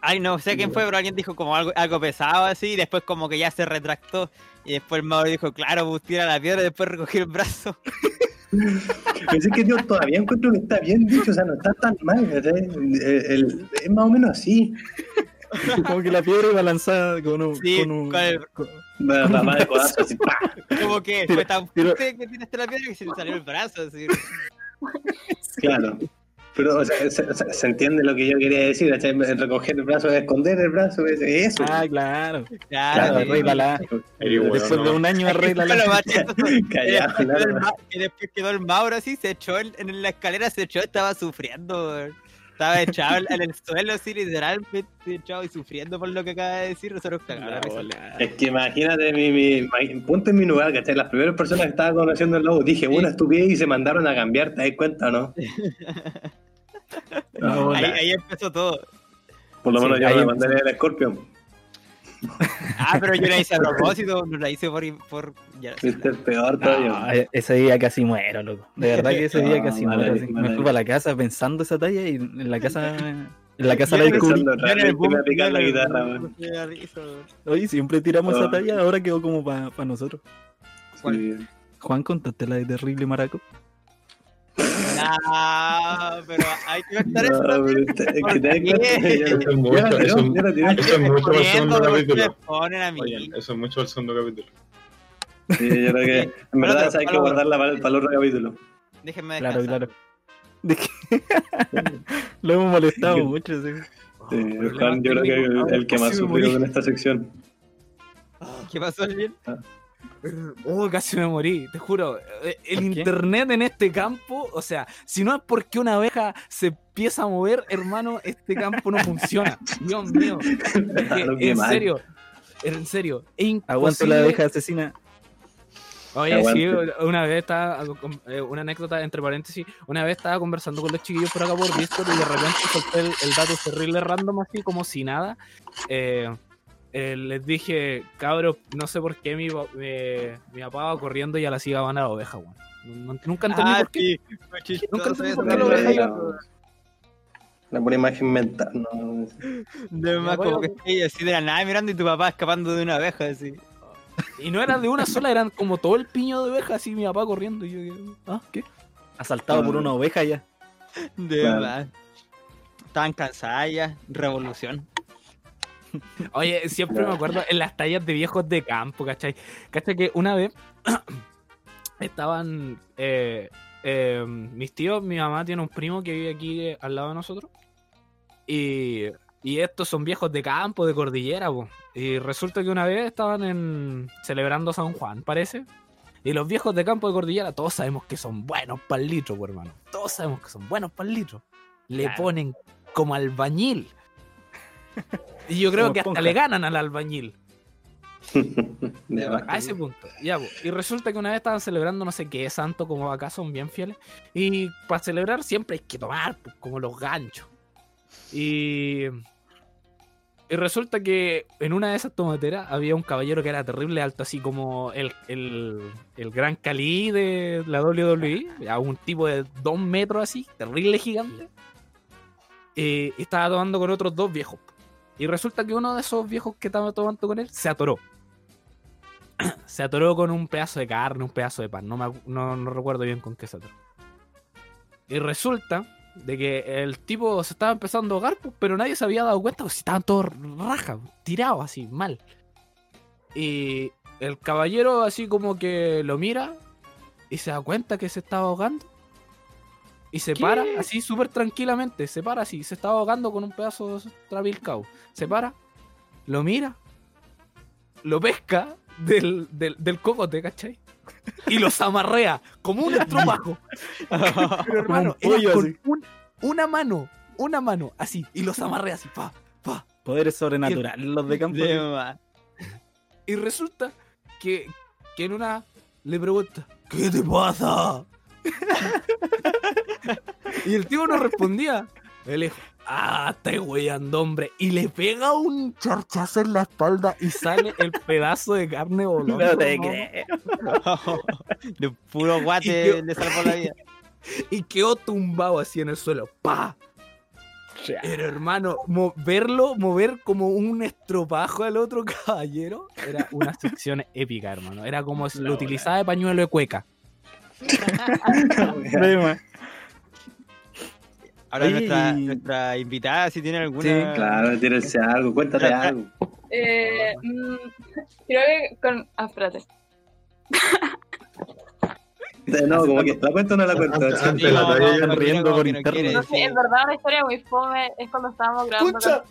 Ay, no sé quién fue, pero alguien dijo como algo, algo pesado así, y después como que ya se retractó. Y después el Mauro dijo, claro, pues tira la piedra y después recogió el brazo. (laughs) Pero es que yo todavía encuentro que está bien dicho, o sea, no está tan mal, ¿cachai? El- el- es más o menos así. (laughs) Como que la piedra iba lanzada con un. Sí, con un- con el- con- Va, va de codazo, así. Como que fue tan fuerte que tiraste la piedra que se le salió el brazo. Así. (laughs) Claro. Pero, o sea, se, se- se entiende lo que yo quería decir. Recoger el brazo, esconder el brazo, es- eso. Ah, claro. Claro, Claro, arréglala. Bueno, Después de ¿no? un año, arréglala. (laughs) Callado, después quedó el Mauro así, se echó en, en la escalera, se echó, estaba sufriendo. Estaba echado en el suelo, así literalmente echado y sufriendo por lo que acaba de decir. Risa. Es que imagínate, mi, mi, ponte en mi lugar, ¿cachai? Las primeras personas que estaba conociendo el lobo, dije una estupidez y se mandaron a cambiar, ¿te das cuenta o no? No, (laughs) Ahí, ahí empezó todo. Por lo Sí, menos yo me mandé el Scorpion. (laughs) Ah, pero yo la hice a propósito, no la hice por. por ya, el peor todavía. No, e- ese día casi muero, loco. De verdad que ese (laughs) día No, casi muero. así. Me fui para la casa pensando esa talla y en la casa, (laughs) en la casa Yo la descubrí. Oye, siempre tiramos esa Ah. talla, ahora quedó como para nosotros. Sí. Juan, contaste la de Terrible Maraco. No, pero hay que eso No, también. pero es que te das ¿Por cuenta qué? que ya- Eso es mucho, eso- Eso es mucho el poniendo, segundo ¿por qué capítulo. me ponen a mí? Oye, eso es mucho el segundo capítulo. Sí, yo creo que en verdad hay que guardarla para, para el otro capítulo. Déjenme Claro, descansar. claro. De que (laughs) lo hemos molestado mucho. sí. Sí, problemas Juan, yo creo que es el, el que más sufrió con esta sección. ¿Qué pasó, bien? (laughs) Oh, casi me morí, te juro. Eh, El internet en este campo, o sea, si no es porque una abeja se empieza a mover, hermano, este campo no funciona. (laughs) Dios mío. En serio, en serio. es Aguanto la abeja asesina. Oye, sí, una vez estaba, eh, una anécdota entre paréntesis, una vez estaba conversando con los chiquillos por acá por Discord y de repente solté el, el dato terrible random así como si nada. Eh, eh, les dije, cabros, no sé por qué mi, eh, mi papá va corriendo y a la siga van a la oveja, weón. Nunca entendí Ah, por qué. sí. Nunca entendí por qué weón. oveja iba- La, la pura imagen mental. No, De más como que estoy así de la nada mirando y tu papá escapando de una abeja así. Y no eran de una sola, eran como todo el piño de oveja, así mi papá corriendo. Y yo, ¿ah, qué? Asaltado por una oveja ya. De verdad. Estaban cansadas ya. Revolución. Oye, siempre me acuerdo en las tallas de viejos de campo, ¿cachai? ¿Cachai? Que una vez (clears throat) estaban eh, eh, mis tíos, mi mamá tiene un primo que vive aquí eh, al lado de nosotros. Y, y estos son viejos de campo, de cordillera, po. Y resulta que una vez estaban en, celebrando San Juan, parece. Y los viejos de campo de cordillera, todos sabemos que son buenos para el litro, po, hermano. Todos sabemos que son buenos para el litro. Le Claro. ponen como albañil. (laughs) Y yo creo Como que hasta le ganan al albañil. (laughs) A ese punto. Ya. Y resulta que una vez estaban celebrando no sé qué santo, como acá son bien fieles. Y para celebrar siempre hay que tomar, pues, como los ganchos. Y. Y resulta que en una de esas tomateras había un caballero que era terrible alto, así como el, el, el gran Cali de la WWE, a un tipo de dos metros así, terrible gigante. Eh, y estaba tomando con otros dos viejos. Y resulta que uno de esos viejos que estaba tomando con él se atoró. (clears throat) se atoró con un pedazo de carne, un pedazo de pan. No, me, no, no recuerdo bien con qué se atoró. Y resulta de que el tipo se estaba empezando a ahogar, pues, pero nadie se había dado cuenta, si estaban todos rajas, tirados así, mal. Y el caballero así como que lo mira y se da cuenta que se estaba ahogando. Y se para así súper tranquilamente, se para así, se estaba ahogando con un pedazo de trabilcao. Se para, lo mira, lo pesca del, del, del cocote, ¿cachai? Y los amarrea como un estropajo. (laughs) Pero hermano, un era con un- una mano, una mano, así, y los amarrea así, pa, pa. Poderes sobrenaturales los de campo. (laughs) De. Y resulta que, que en una le pregunta, ¿qué te pasa? (laughs) y el tío no respondía. Él dijo, ah, estoy weyando, hombre. Y le pega un charchazo en la espalda y sale el pedazo de carne volando. No te. De puro guate le salvó la vida. (laughs) Y quedó tumbado así en el suelo. ¡Pa! Pero hermano, moverlo, mover como un estropajo al otro caballero, era una sección épica, hermano. Era como si lo utilizaba de pañuelo de cueca. (laughs) Ahora Oye, nuestra, nuestra invitada, si tiene alguna. Sí, Claro, tírense algo, cuéntate algo. Eh, mm, creo que con. Ah, espérate. No, como que la cuento o no la. Antes- antes de la no, riendo por no internet. No sé, en verdad una historia muy fome es cuando estábamos grabando.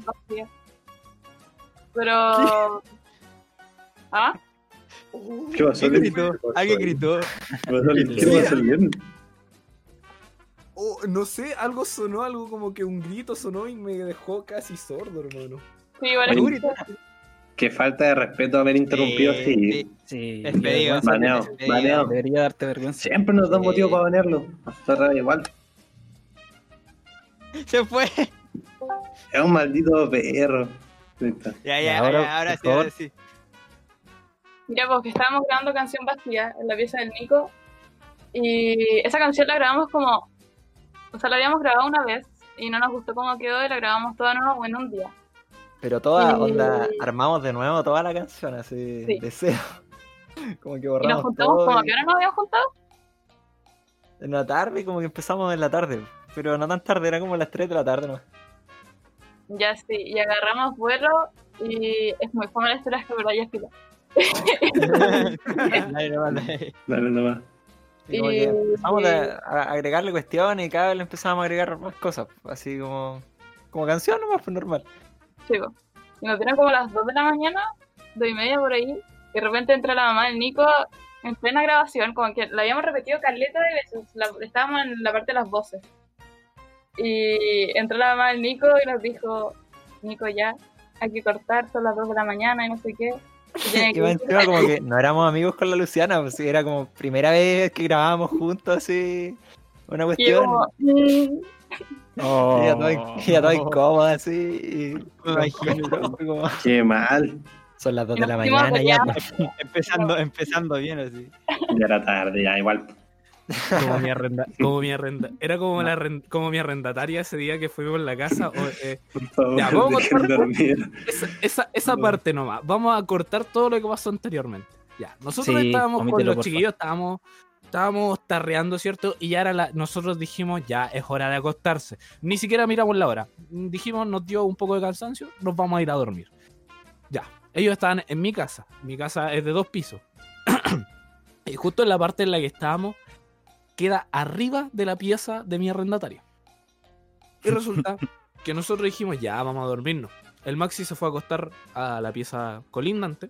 Pero. ¿Ah? ¿Qué pasó? ¿Quién gritó? Alguien gritó. ¿Qué pasó? Oh, no sé, algo sonó, algo como que un grito sonó y me dejó casi sordo, hermano. Sí, igual Oye, Qué falta de respeto haber interrumpido Sí, así. sí. Sí, Despedido. Baneado. Debería darte vergüenza. Siempre nos dan Sí. motivo para banearlo. Nosotros igual. (laughs) Se fue. Es un maldito perro. Ya, ya, ahora, ya, ahora sí, ahora sí. Ya, porque estábamos grabando Canción Vacía en la pieza del Nico. Y esa canción la grabamos como. O sea, la habíamos grabado una vez y no nos gustó cómo quedó y la grabamos toda nuevo en un día. Pero toda Y- onda, armamos de nuevo toda la canción, así, Sí. de cero. (laughs) Como que Y nos borramos juntamos todo. como y- que ahora nos habíamos juntado. En la tarde, como que empezamos en la tarde. Pero no tan tarde, era como las 3 de la tarde, ¿no? Ya sí, y agarramos vuelo y es muy fome la historia es que verdad ya explico. Dale, nomás, dale. Dale nomás. Y como que empezamos a, a agregarle cuestiones y cada vez le empezamos a agregar más cosas. Así como, como canción nomás, pues normal. Chicos. Y nos dieron como las 2 de la mañana, 2 y media por ahí. Y de repente entra la mamá del Nico en plena grabación, como que la habíamos repetido caleta de veces. la- estábamos en la parte de las voces. Y entró la mamá del Nico y nos dijo: Nico, ya, hay que cortar, son las 2 de la mañana y no sé qué. Y tiene Y que más ir". encima como que no éramos amigos con la Luciana, pues era como primera vez que grabábamos juntos así. Una cuestión. "Mm". Oh. Y ella toda, in- ella toda incómoda así. Y, Me imagino. Fue como, (laughs) Qué mal. Son las 2 Y de la mañana ya. pues. Empezando, empezando bien así. (laughs) Ya era tarde, ya igual. Como mi (laughs) arrenda, como mi arrenda, era como la como mi arrendataria ese día que fuimos en la casa. o, eh, Por favor, Ya, vamos a dormir. esa, esa, esa parte nomás. Vamos a cortar todo lo que pasó anteriormente. Ya, nosotros Sí, estábamos con los chiquillos, estábamos, estábamos tarreando, ¿cierto? Y ya era la, nosotros dijimos, ya es hora de acostarse. Ni siquiera miramos la hora. Dijimos, nos dio un poco de cansancio, nos vamos a ir a dormir. Ya, ellos estaban en mi casa. Mi casa es de dos pisos. (clears throat) y justo en la parte en la que estábamos, queda arriba de la pieza de mi arrendatario. Y resulta (laughs) que nosotros dijimos, ya vamos a dormirnos. El Maxi se fue a acostar a la pieza colindante,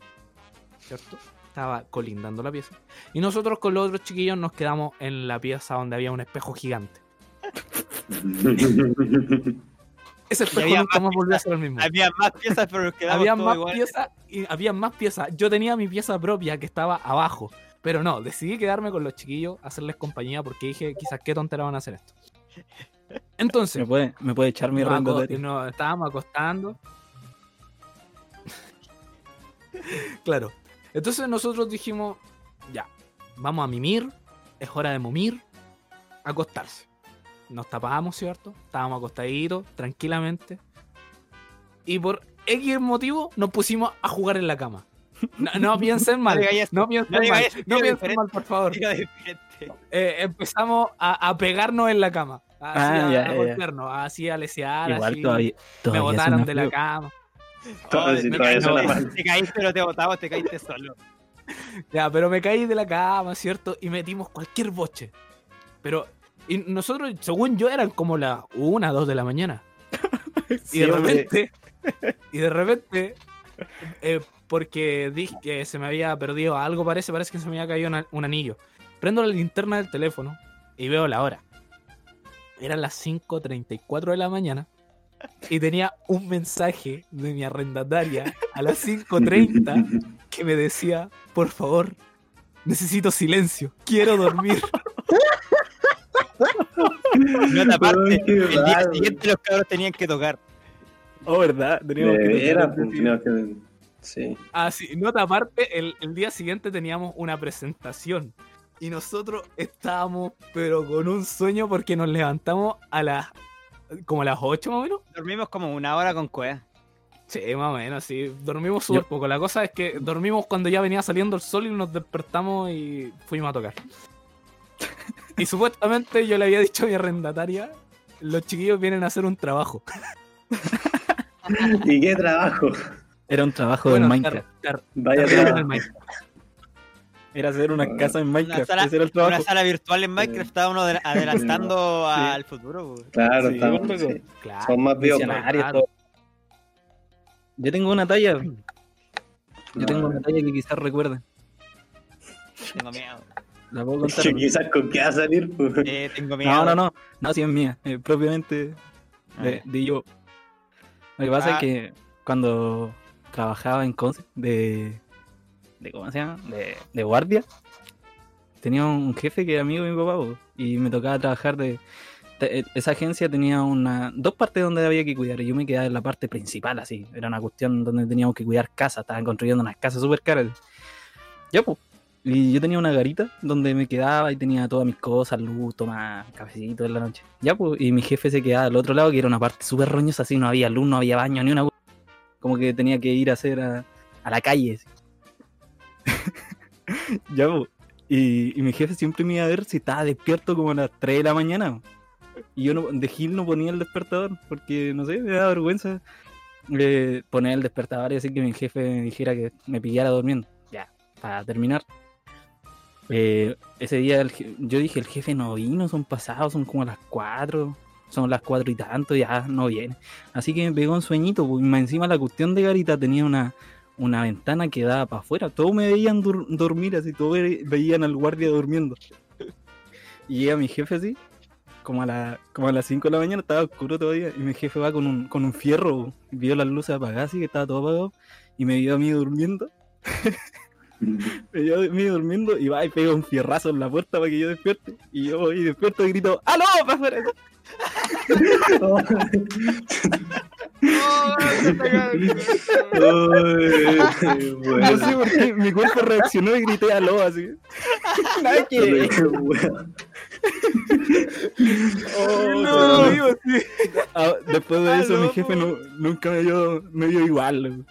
¿cierto? Estaba colindando la pieza. Y nosotros con los otros chiquillos nos quedamos en la pieza donde había un espejo gigante. (laughs) Ese espejo había nunca más volvió a ser el mismo. Había más piezas, pero nos quedamos Había más igual. piezas y había más piezas. Yo tenía mi pieza propia que estaba abajo. Pero no, decidí quedarme con los chiquillos, hacerles compañía porque dije, quizás qué tontera van a hacer esto. Entonces, ¿Me puede, me puede echar mi aco- arrendatario? nos estábamos acostando. claro. Entonces nosotros dijimos, ya, vamos a mimir, es hora de momir, acostarse. Nos tapábamos, ¿cierto? Estábamos acostaditos, tranquilamente. Y por X motivo nos pusimos a jugar en la cama. No, no piensen mal, No piensen mal, no piensen mal, por favor. Eh, empezamos a, a pegarnos en la cama. Así Ah, a, ya, a ya. golpearnos, así a lesear, Igual así. todavía, me todavía botaron suena de la cama. Todo- sí, me caí- no. Te caíste, no te botamos, te caíste solo. Ya, pero me caí de la cama, ¿cierto? Y metimos cualquier boche. Pero y nosotros, según yo, eran como las una, dos de la mañana. (laughs) y de hombre. repente, y de repente, (laughs) eh, porque dije que se me había perdido algo, parece, parece que se me había caído una- un anillo. Prendo la linterna del teléfono y veo la hora. Eran las 5.34 de la mañana y tenía un mensaje de mi arrendataria a las 5.30 que me decía, por favor, necesito silencio, quiero dormir. (laughs) No te aparte, Ay, qué el día siguiente los cabros tenían que tocar. Oh, ¿verdad? Teníamos De que pues, teníamos que- Sí. Así, nota aparte, el, el día siguiente teníamos una presentación y nosotros estábamos, pero con un sueño porque nos levantamos a las, como a las 8 más o menos. Dormimos como una hora con cueva. Sí, más o menos, sí. Dormimos súper poco. La cosa es que dormimos cuando ya venía saliendo el sol y nos despertamos y fuimos a tocar. (laughs) Y supuestamente yo le había dicho a mi arrendataria, los chiquillos vienen a hacer un trabajo. (laughs) (laughs) ¿Y qué trabajo? Era un trabajo Bueno, de Minecraft. tar- tar- Vaya trabajo. Minecraft. Era hacer una casa en Una Minecraft. sala, Ese era el una trabajo. sala virtual en Minecraft estaba uno adel- adelantando al futuro. po. Claro, Sí, estamos- sí. Claro. Son más. Visionarios, claro. todo. Yo tengo una talla. Yo No, tengo una talla que quizás recuerden. Tengo miedo. La puedo contar. (laughs) Quizás con qué va a salir. pues. Eh, tengo miedo. No, no, no. No, sí es mía. eh, propiamente de, Ah, de yo. Lo que pasa Ah. es que cuando trabajaba en Conce de, de ¿cómo se llama? De, de guardia, tenía un jefe que era amigo de mi papá y me tocaba trabajar de eh, esa agencia tenía una dos partes donde había que cuidar y yo me quedaba en la parte principal así, era una cuestión donde teníamos que cuidar casas, estaban construyendo unas casas súper caras. Ya pues, y yo tenía una garita donde me quedaba y tenía todas mis cosas, luz, tomar cafecito en la noche. Ya, pues, y mi jefe se quedaba al otro lado, que era una parte súper roñosa, así, no había luz, no había baño, ni una... Como que tenía que ir a hacer a, a la calle. (laughs) ya, pues. Y, y mi jefe siempre me iba a ver si estaba despierto como a las 3 de la mañana. Y yo no, de Gil no ponía el despertador, porque, no sé, me da vergüenza eh, poner el despertador y así que mi jefe me dijera que me pillara durmiendo. Ya, para terminar. Eh, ese día el yo dije, el jefe no vino, son pasados, son como las 4, son las 4 y tanto, ya no viene. Así que me pegó un sueñito, pues, encima la cuestión de Garita tenía una, una ventana que daba para afuera, todos me veían dormir así, todos ve- veían al guardia durmiendo. (laughs) Y llega mi jefe así, como a, la, como a las 5 de la mañana, estaba oscuro todavía, y mi jefe va con un, con un fierro, vio las luces apagadas, así que estaba todo apagado, y me vio a mí durmiendo. (laughs) (laughs) Me a mí durmiendo y va y pega un fierrazo en la puerta para que yo despierte. Y yo voy y despierto y grito, ¡Aló! ¡Para afuera! (laughs) No bueno. sé por qué, mi cuerpo reaccionó y grité aló así. (laughs) Nada que. Oh, No, no. amigo, sí. Ah, Después de eso, Aló, mi jefe no- nunca me dio, me dio igual.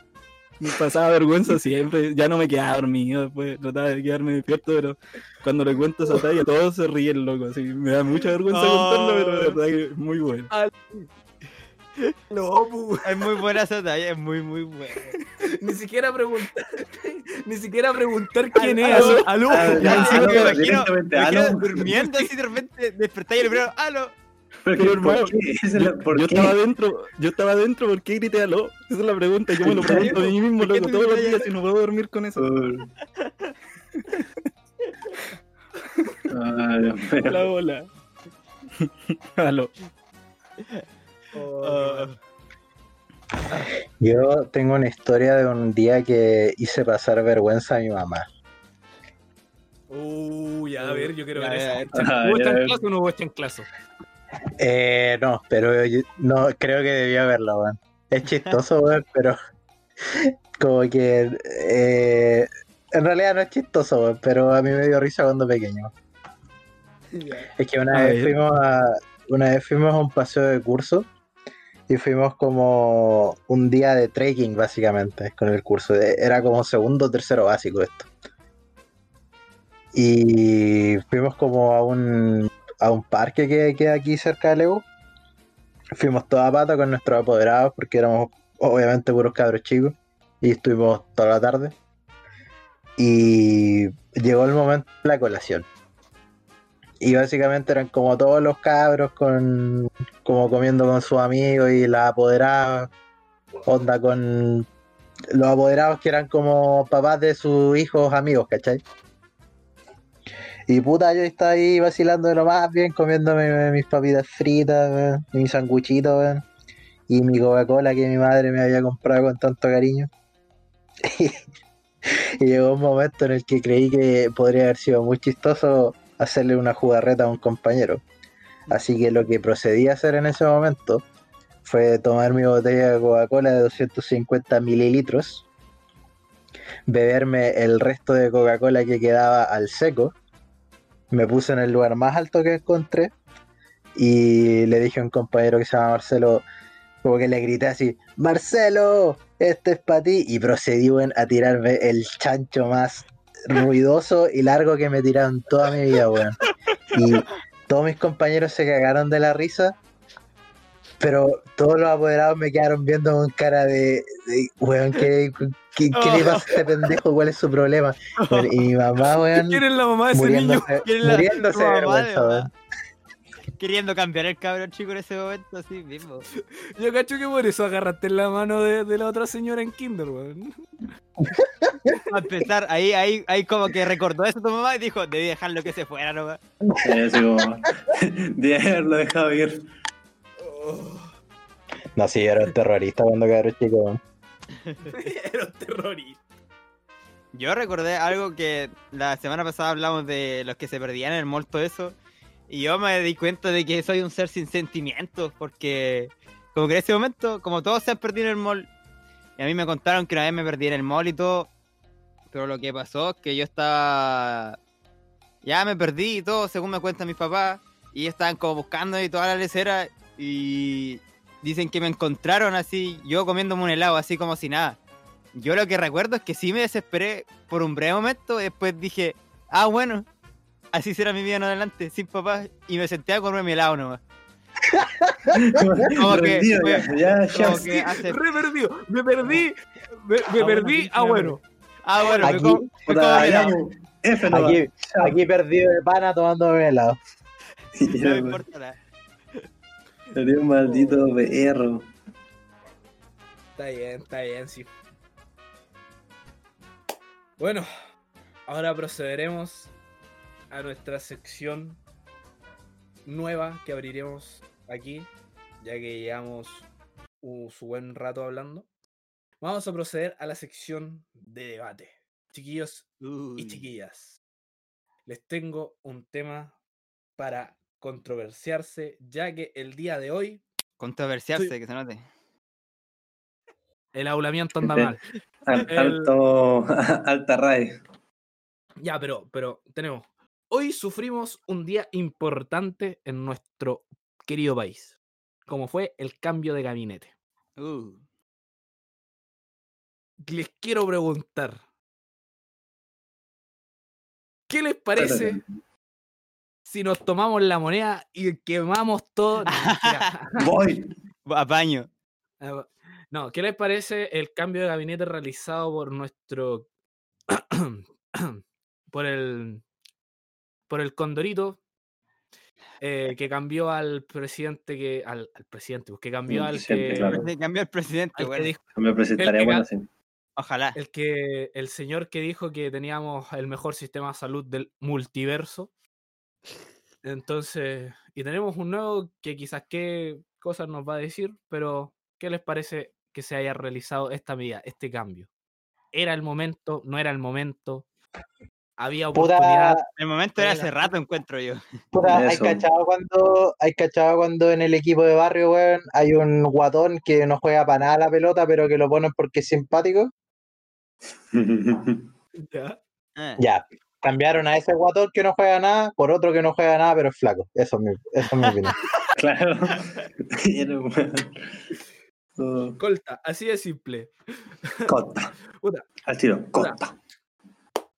Me pasaba vergüenza siempre. Ya no me quedaba dormido. Después trataba de quedarme despierto, pero cuando le cuento esa talla, todos se ríen, loco. Así, me da mucha vergüenza Oh. contarlo, pero de verdad que es muy bueno. (laughs) No, pu, Es muy buena esa talla, es muy, muy buena. ni siquiera preguntar, (laughs) ni siquiera preguntar quién es. aló. Aló. Ah, Ya, Ah, me imagino, ah, durmiendo así de repente despertáis y el primero, ¡halo! Pero, Pero, ¿por hermano, qué? Esa es la- ¿por yo qué? estaba adentro, yo estaba adentro, ¿por qué grité aló? Esa es la pregunta, yo me lo pregunto a mí mismo, ¿Por qué loco, todos los días y no puedo dormir con eso. Ay, Dios mío. La bola. (laughs) aló. Oh, Yo tengo una historia de un día que hice pasar vergüenza a mi mamá. Uy, a ver, yo quiero Ya, ver ya, eso. Ah, ¿Hubo ya, chanclazo o no hubo chanclazo? Eh, no, pero yo- no creo que debía haberla, weón. Es chistoso, (laughs) weón, pero como que eh, en realidad no es chistoso, weón, pero a mí me dio risa cuando pequeño. Es que una A vez ver. fuimos a una vez fuimos a un paseo de curso y fuimos como un día de trekking básicamente con el curso. E- Era como segundo o tercero básico esto. Y fuimos como a un a un parque que queda aquí cerca de Lego. Fuimos toda pata con nuestros apoderados porque éramos obviamente puros cabros chicos y estuvimos toda la tarde. Y llegó el momento de la colación. Y básicamente eran como todos los cabros con como comiendo con sus amigos y las apoderadas, onda con los apoderados que eran como papás de sus hijos amigos, ¿cachai? Y puta, yo estaba ahí vacilando de lo más bien, comiéndome mis papitas fritas, mis sanguchitos, y mi Coca-Cola que mi madre me había comprado con tanto cariño. (laughs) y llegó un momento en el que creí que podría haber sido muy chistoso hacerle una jugarreta a un compañero. Así que lo que procedí a hacer en ese momento fue tomar mi botella de Coca-Cola de 250 mililitros, beberme el resto de Coca-Cola que quedaba al seco, me puse en el lugar más alto que encontré y le dije a un compañero que se llama Marcelo, como que le grité así, Marcelo, este es para ti, y procedí weón, a tirarme el chancho más ruidoso y largo que me tiraron toda mi vida, weón. Y todos mis compañeros se cagaron de la risa, pero todos los apoderados me quedaron viendo con cara de, de weón, ¿qué, qué, qué le pasa a este pendejo? ¿Cuál es su problema? Y mi mamá, (laughs) weón, ¿Quién es la mamá de ese niño? muriéndose, ¿Quién es la- muriéndose tu de mamá, vergüenza, de weón. Queriendo cambiar el cabrón chico en ese momento, así mismo. (laughs) Yo cacho que por eso agarraste la mano de, de la otra señora en Kinder, weón. A empezar, ahí, ahí, ahí como que recordó eso tu mamá y dijo, debí dejarlo que se fuera nomás. Sí, así como, (laughs) de haberlo dejado ir. No, sí, era un terrorista cuando cabrón chico. (laughs) Era un terrorista. Yo recordé algo que la semana pasada hablamos de los que se perdían en el mall, todo eso. Y yo me di cuenta de que soy un ser sin sentimientos, porque como que en ese momento, como todos se han perdido en el mall, y a mí me contaron que una vez me perdí en el mall y todo, pero lo que pasó es que yo estaba... Ya me perdí y todo, según me cuentan mis papás, y estaban como buscando y toda la lecera, y dicen que me encontraron así, yo comiéndome un helado, así como si nada. Yo lo que recuerdo es que sí me desesperé por un breve momento y después dije, ah, bueno, así será mi vida en adelante, sin papá, y me senté a comer mi helado nomás. (laughs) Como que Rendido fue- ya, ya, ya. Como que hace- Re perdido. Me perdí. Me, me Ah, perdí. bueno, Ah, bueno. Ah, bueno, me Aquí- me como ya, helado. pues, F. Aquí, aquí perdido de pana tomándome helado. (laughs) Ya, No me pues, importa nada. Eres un maldito perro. Está bien, está bien, sí. Bueno, ahora procederemos a nuestra sección nueva que abriremos aquí, ya que llevamos un, su buen rato hablando. Vamos a proceder a la sección de debate. Chiquillos y chiquillas, les tengo un tema para controversiarse, ya que el día de hoy Controversiarse, Soy- que se note. el aulamiento anda mal. (laughs) Al- El- Alto, (laughs) alta RAE. Ya, pero, pero tenemos. Hoy sufrimos un día importante en nuestro querido país, como fue el cambio de gabinete. Uh. Les quiero preguntar, ¿qué les parece si nos tomamos la moneda y quemamos todo? No. (laughs) Voy. Apaño. Ah, No, ¿qué les parece el cambio de gabinete realizado por nuestro. (clears throat) por el. por el Condorito? eh, que cambió al presidente que. al, al presidente, pues, que cambió Al al presidente, que. claro. Cambió el presidente, al que bueno. dijo- El que. Ojalá. el que. el señor que dijo que teníamos el mejor sistema de salud del multiverso. Entonces. Y tenemos un nuevo que quizás qué cosas nos va a decir, pero ¿qué les parece que se haya realizado esta medida, este cambio? ¿Era el momento? ¿No era el momento? ¿Había oportunidad? Puta, El momento era hace rato, encuentro yo. puta, hay cachado cuando, hay cachado cuando en el equipo de barrio, weón, hay un guatón que no juega para nada la pelota, pero que lo ponen porque es simpático. (laughs) Ya. Eh. Ya, cambiaron a ese guatón que no juega nada por otro que no juega nada, pero es flaco. Eso es mi, eso es mi opinión. (laughs) claro. Colta, así de simple. Costa. (laughs) Puta, Al tiro. Costa.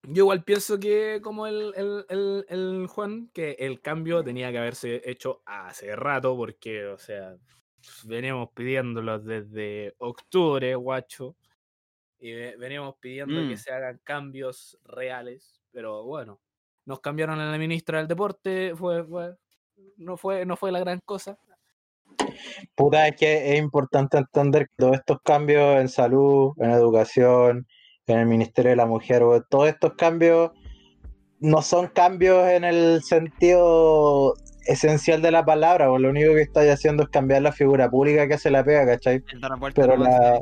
Yo igual pienso que, como el, el- el- el Juan, que el cambio tenía que haberse hecho hace rato, porque, o sea, veníamos pidiéndolo desde octubre, guacho. Y ve- veníamos pidiendo que Mm. se hagan cambios reales, pero bueno, nos cambiaron a la ministra del deporte, fue, fue- no, fue, no fue la gran cosa. Puta, es que es importante entender que todos estos cambios en salud, en educación, en el Ministerio de la Mujer, todos estos cambios no son cambios en el sentido esencial de la palabra, o lo único que estáis haciendo es cambiar la figura pública que se la pega, ¿cachai? Pero la-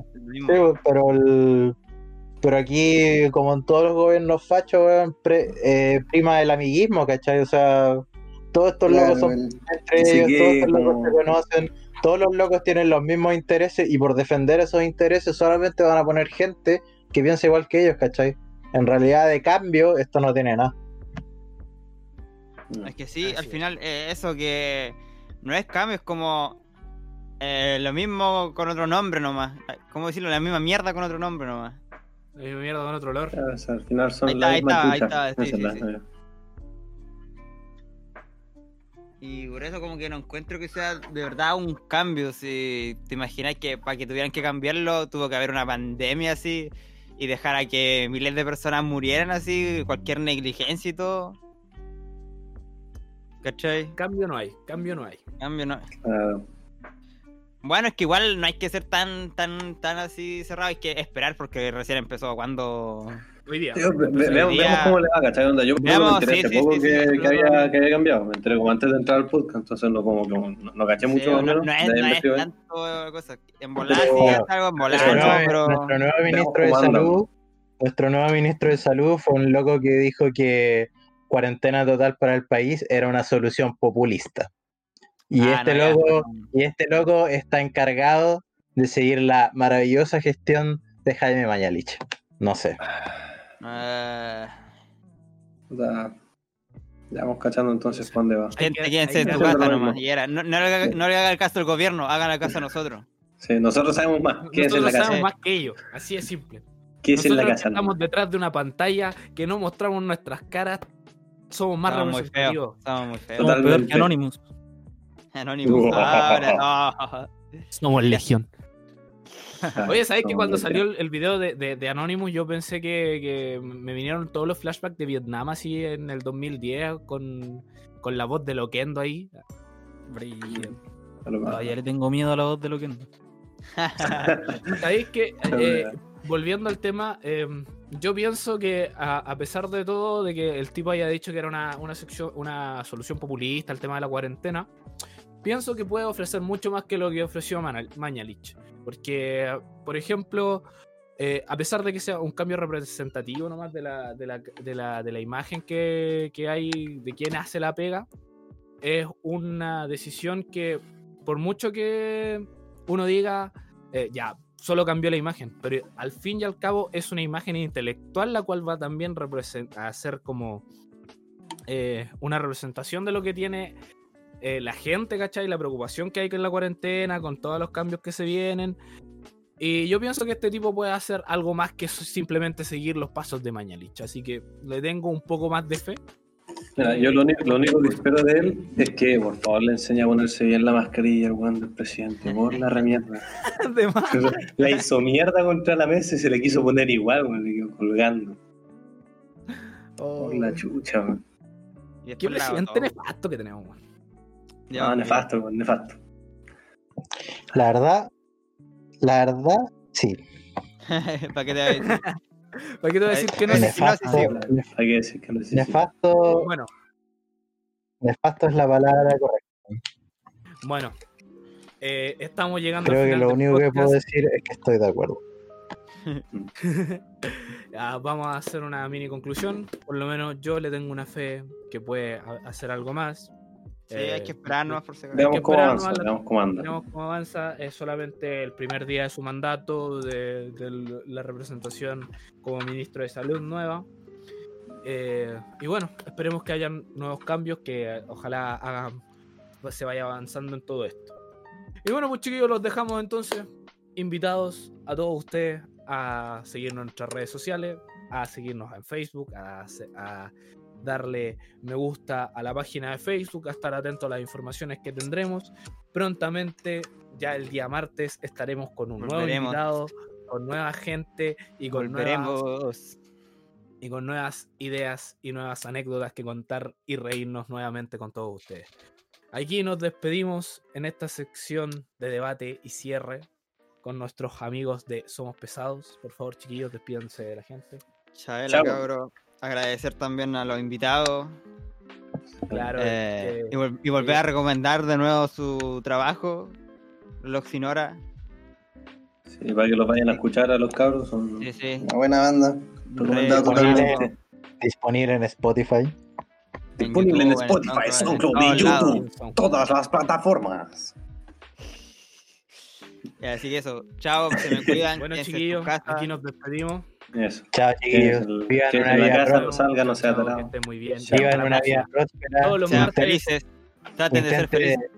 sí, pero el- pero aquí, como en todos los gobiernos fachos, weón, pre- eh, prima el amiguismo, ¿cachai? O sea, todos estos locos son entre Así ellos, que, todos estos locos como- se conocen, todos los locos tienen los mismos intereses y por defender esos intereses solamente van a poner gente que piensa igual que ellos, ¿cachai? En realidad, de cambio, esto no tiene nada. Es que sí, Así al final eh, eso que no es cambio, es como eh, lo mismo con otro nombre nomás. ¿Cómo decirlo? La misma mierda con otro nombre nomás. La misma mierda con otro olor. Claro, o sea, al final son Ahí la está, ahí misma está, ahí está, sí, Esa es sí, la- sí. Y por eso como que no encuentro que sea de verdad un cambio. Si te imaginas que para que tuvieran que cambiarlo tuvo que haber una pandemia así y dejar a que miles de personas murieran así, cualquier negligencia y todo. ¿Cachai? Cambio no hay, cambio no hay. Cambio no. Ah, Bueno, es que igual no hay que ser tan, tan, tan así cerrado, hay que esperar porque recién empezó cuando. Hoy día. Tío, ve- ve- hoy veamos, día- veamos cómo le va, ¿cachai? Onda, yo Veamos, me enteré sí, hace sí, poco sí, que, sí, había, que había cambiado. Me enteré como antes de entrar al podcast, entonces no, como que no, no caché mucho Sí, no, menos. no de es, no es tanto cosa. En volar Pero- sí es algo en volar, Nuestro nuevo, pero. nuestro nuevo ministro de salud, nuestro nuevo ministro de salud fue un loco que dijo que cuarentena total para el país era una solución populista. Y Ah, este no, loco, no. y este loco está encargado de seguir la maravillosa gestión de Jaime Mañalich. No sé. Puta, Ya vamos cachando entonces para dónde va. Quédense en tu casa nomás. Y era, no, no le haga, no le haga el caso al gobierno, hagan el caso a nosotros. Sí, nosotros sabemos más. Quédense en la Nosotros casa. sabemos más que ellos, así es simple. Quédense en la Nosotros casa. estamos detrás de una pantalla que no mostramos nuestras caras, somos más Estamos muy feos. Estamos muy feos. Somos peor que Anonymous. Anónimos. (laughs) Ahora, no. Somos legión. (laughs) Oye, ¿sabéis que cuando salió el, el video de, de, de Anonymous yo pensé que, que me vinieron todos los flashbacks de Vietnam así en el 2010 con, con la voz de Loquendo ahí? Brillo. a lo mejor. Todavía le tengo miedo a la voz de lo que (laughs) ¿Sabéis que eh, volviendo al tema, eh, yo pienso que a, a pesar de todo, de que el tipo haya dicho que era una, una, sección, una solución populista al tema de la cuarentena, pienso que puede ofrecer mucho más que lo que ofreció Mañalich. Porque, por ejemplo, eh, a pesar de que sea un cambio representativo nomás de la, de la, de la, de la imagen que, que hay de quien hace la pega, es una decisión que, por mucho que uno diga, eh, ya, solo cambió la imagen, pero al fin y al cabo es una imagen intelectual la cual va también a ser como eh, una representación de lo que tiene eh, la gente, ¿cachai? La preocupación que hay con la cuarentena, con todos los cambios que se vienen. Y yo pienso que este tipo puede hacer algo más que simplemente seguir los pasos de Mañalich. Así que le tengo un poco más de fe. Mira, yo lo único, lo único que espero de él es que por favor le enseñe a ponerse bien la mascarilla al weón del presidente. Por la remierda. (laughs) La hizo mierda contra la mesa y se le quiso poner igual, weón, le quedó colgando. Por la chucha, weón. Y qué después la presidente nefasto que tenemos. weón. Ya, No, nefasto, nefasto. La verdad, la verdad, sí. (laughs) ¿Para qué te voy a decir? (laughs) ¿Para qué te voy a decir que no? Es- Nefasto, nef- decir que no sé. nefasto, Bueno, nefasto es la palabra correcta. bueno. Eh, estamos llegando Creo al que lo del único que puedo decir es que estoy de acuerdo. (laughs) Ah, vamos a hacer una mini conclusión. Por lo menos yo le tengo una fe que puede ha- hacer algo más. Sí, hay Eh, que esperar nomás por si acaso. Veamos cómo avanza, veamos cómo anda. Veremos cómo avanza. Es solamente el primer día de su mandato, de, de la representación como ministro de Salud nueva. Eh, y bueno, esperemos que hayan nuevos cambios que eh, ojalá hagan, pues, se vaya avanzando en todo esto. Y bueno, pues chiquillos, los dejamos entonces invitados a todos ustedes a seguirnos en nuestras redes sociales, a seguirnos en Facebook, a, a darle me gusta a la página de Facebook, a estar atentos a las informaciones que tendremos. Prontamente, ya el día martes, estaremos con un nuevo invitado, con nueva gente y con, nuevas, Volveremos. y con nuevas ideas y nuevas anécdotas que contar y reírnos nuevamente con todos ustedes. Aquí nos despedimos en esta sección de debate y cierre con nuestros amigos de Somos Pesados. Por favor, chiquillos, despídanse de la gente. Chao. cabro. Agradecer también a los invitados. Claro, eh, eh, y, vol- y volver a recomendar de nuevo su trabajo. Loxinora. Sí, para que los vayan a escuchar a los cabros, son Sí, sí. una buena banda. Recomendado Re- totalmente. Disponible en Spotify. Disponible en Spotify, SoundCloud y. YouTube. Todas las plataformas. (laughs) Y Así que eso. Chao, se me cuidan. (laughs) Bueno, chiquillos, aquí nos despedimos. Eso. Chao, chiquillos. el- Vivan que una en la vida casa próspera. no salga, no sea que estén muy bien. Chao. Vivan una vida próspera. Todos los Sean felices. Traten de ser felices.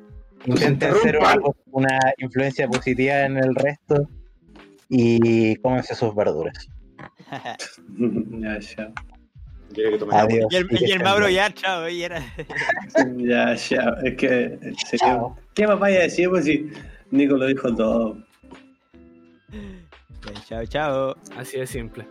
intenten ser una, una influencia positiva en el resto y cómense sus verduras. (laughs) ya, ya. Que tome. Adiós. Y el, y el Mauro ya, chao, y era. (laughs) Ya, ya, es que. serio, Chao. ¿Qué más vaya a decir? Pues si Nico lo dijo todo. Chao, chao. Así de simple.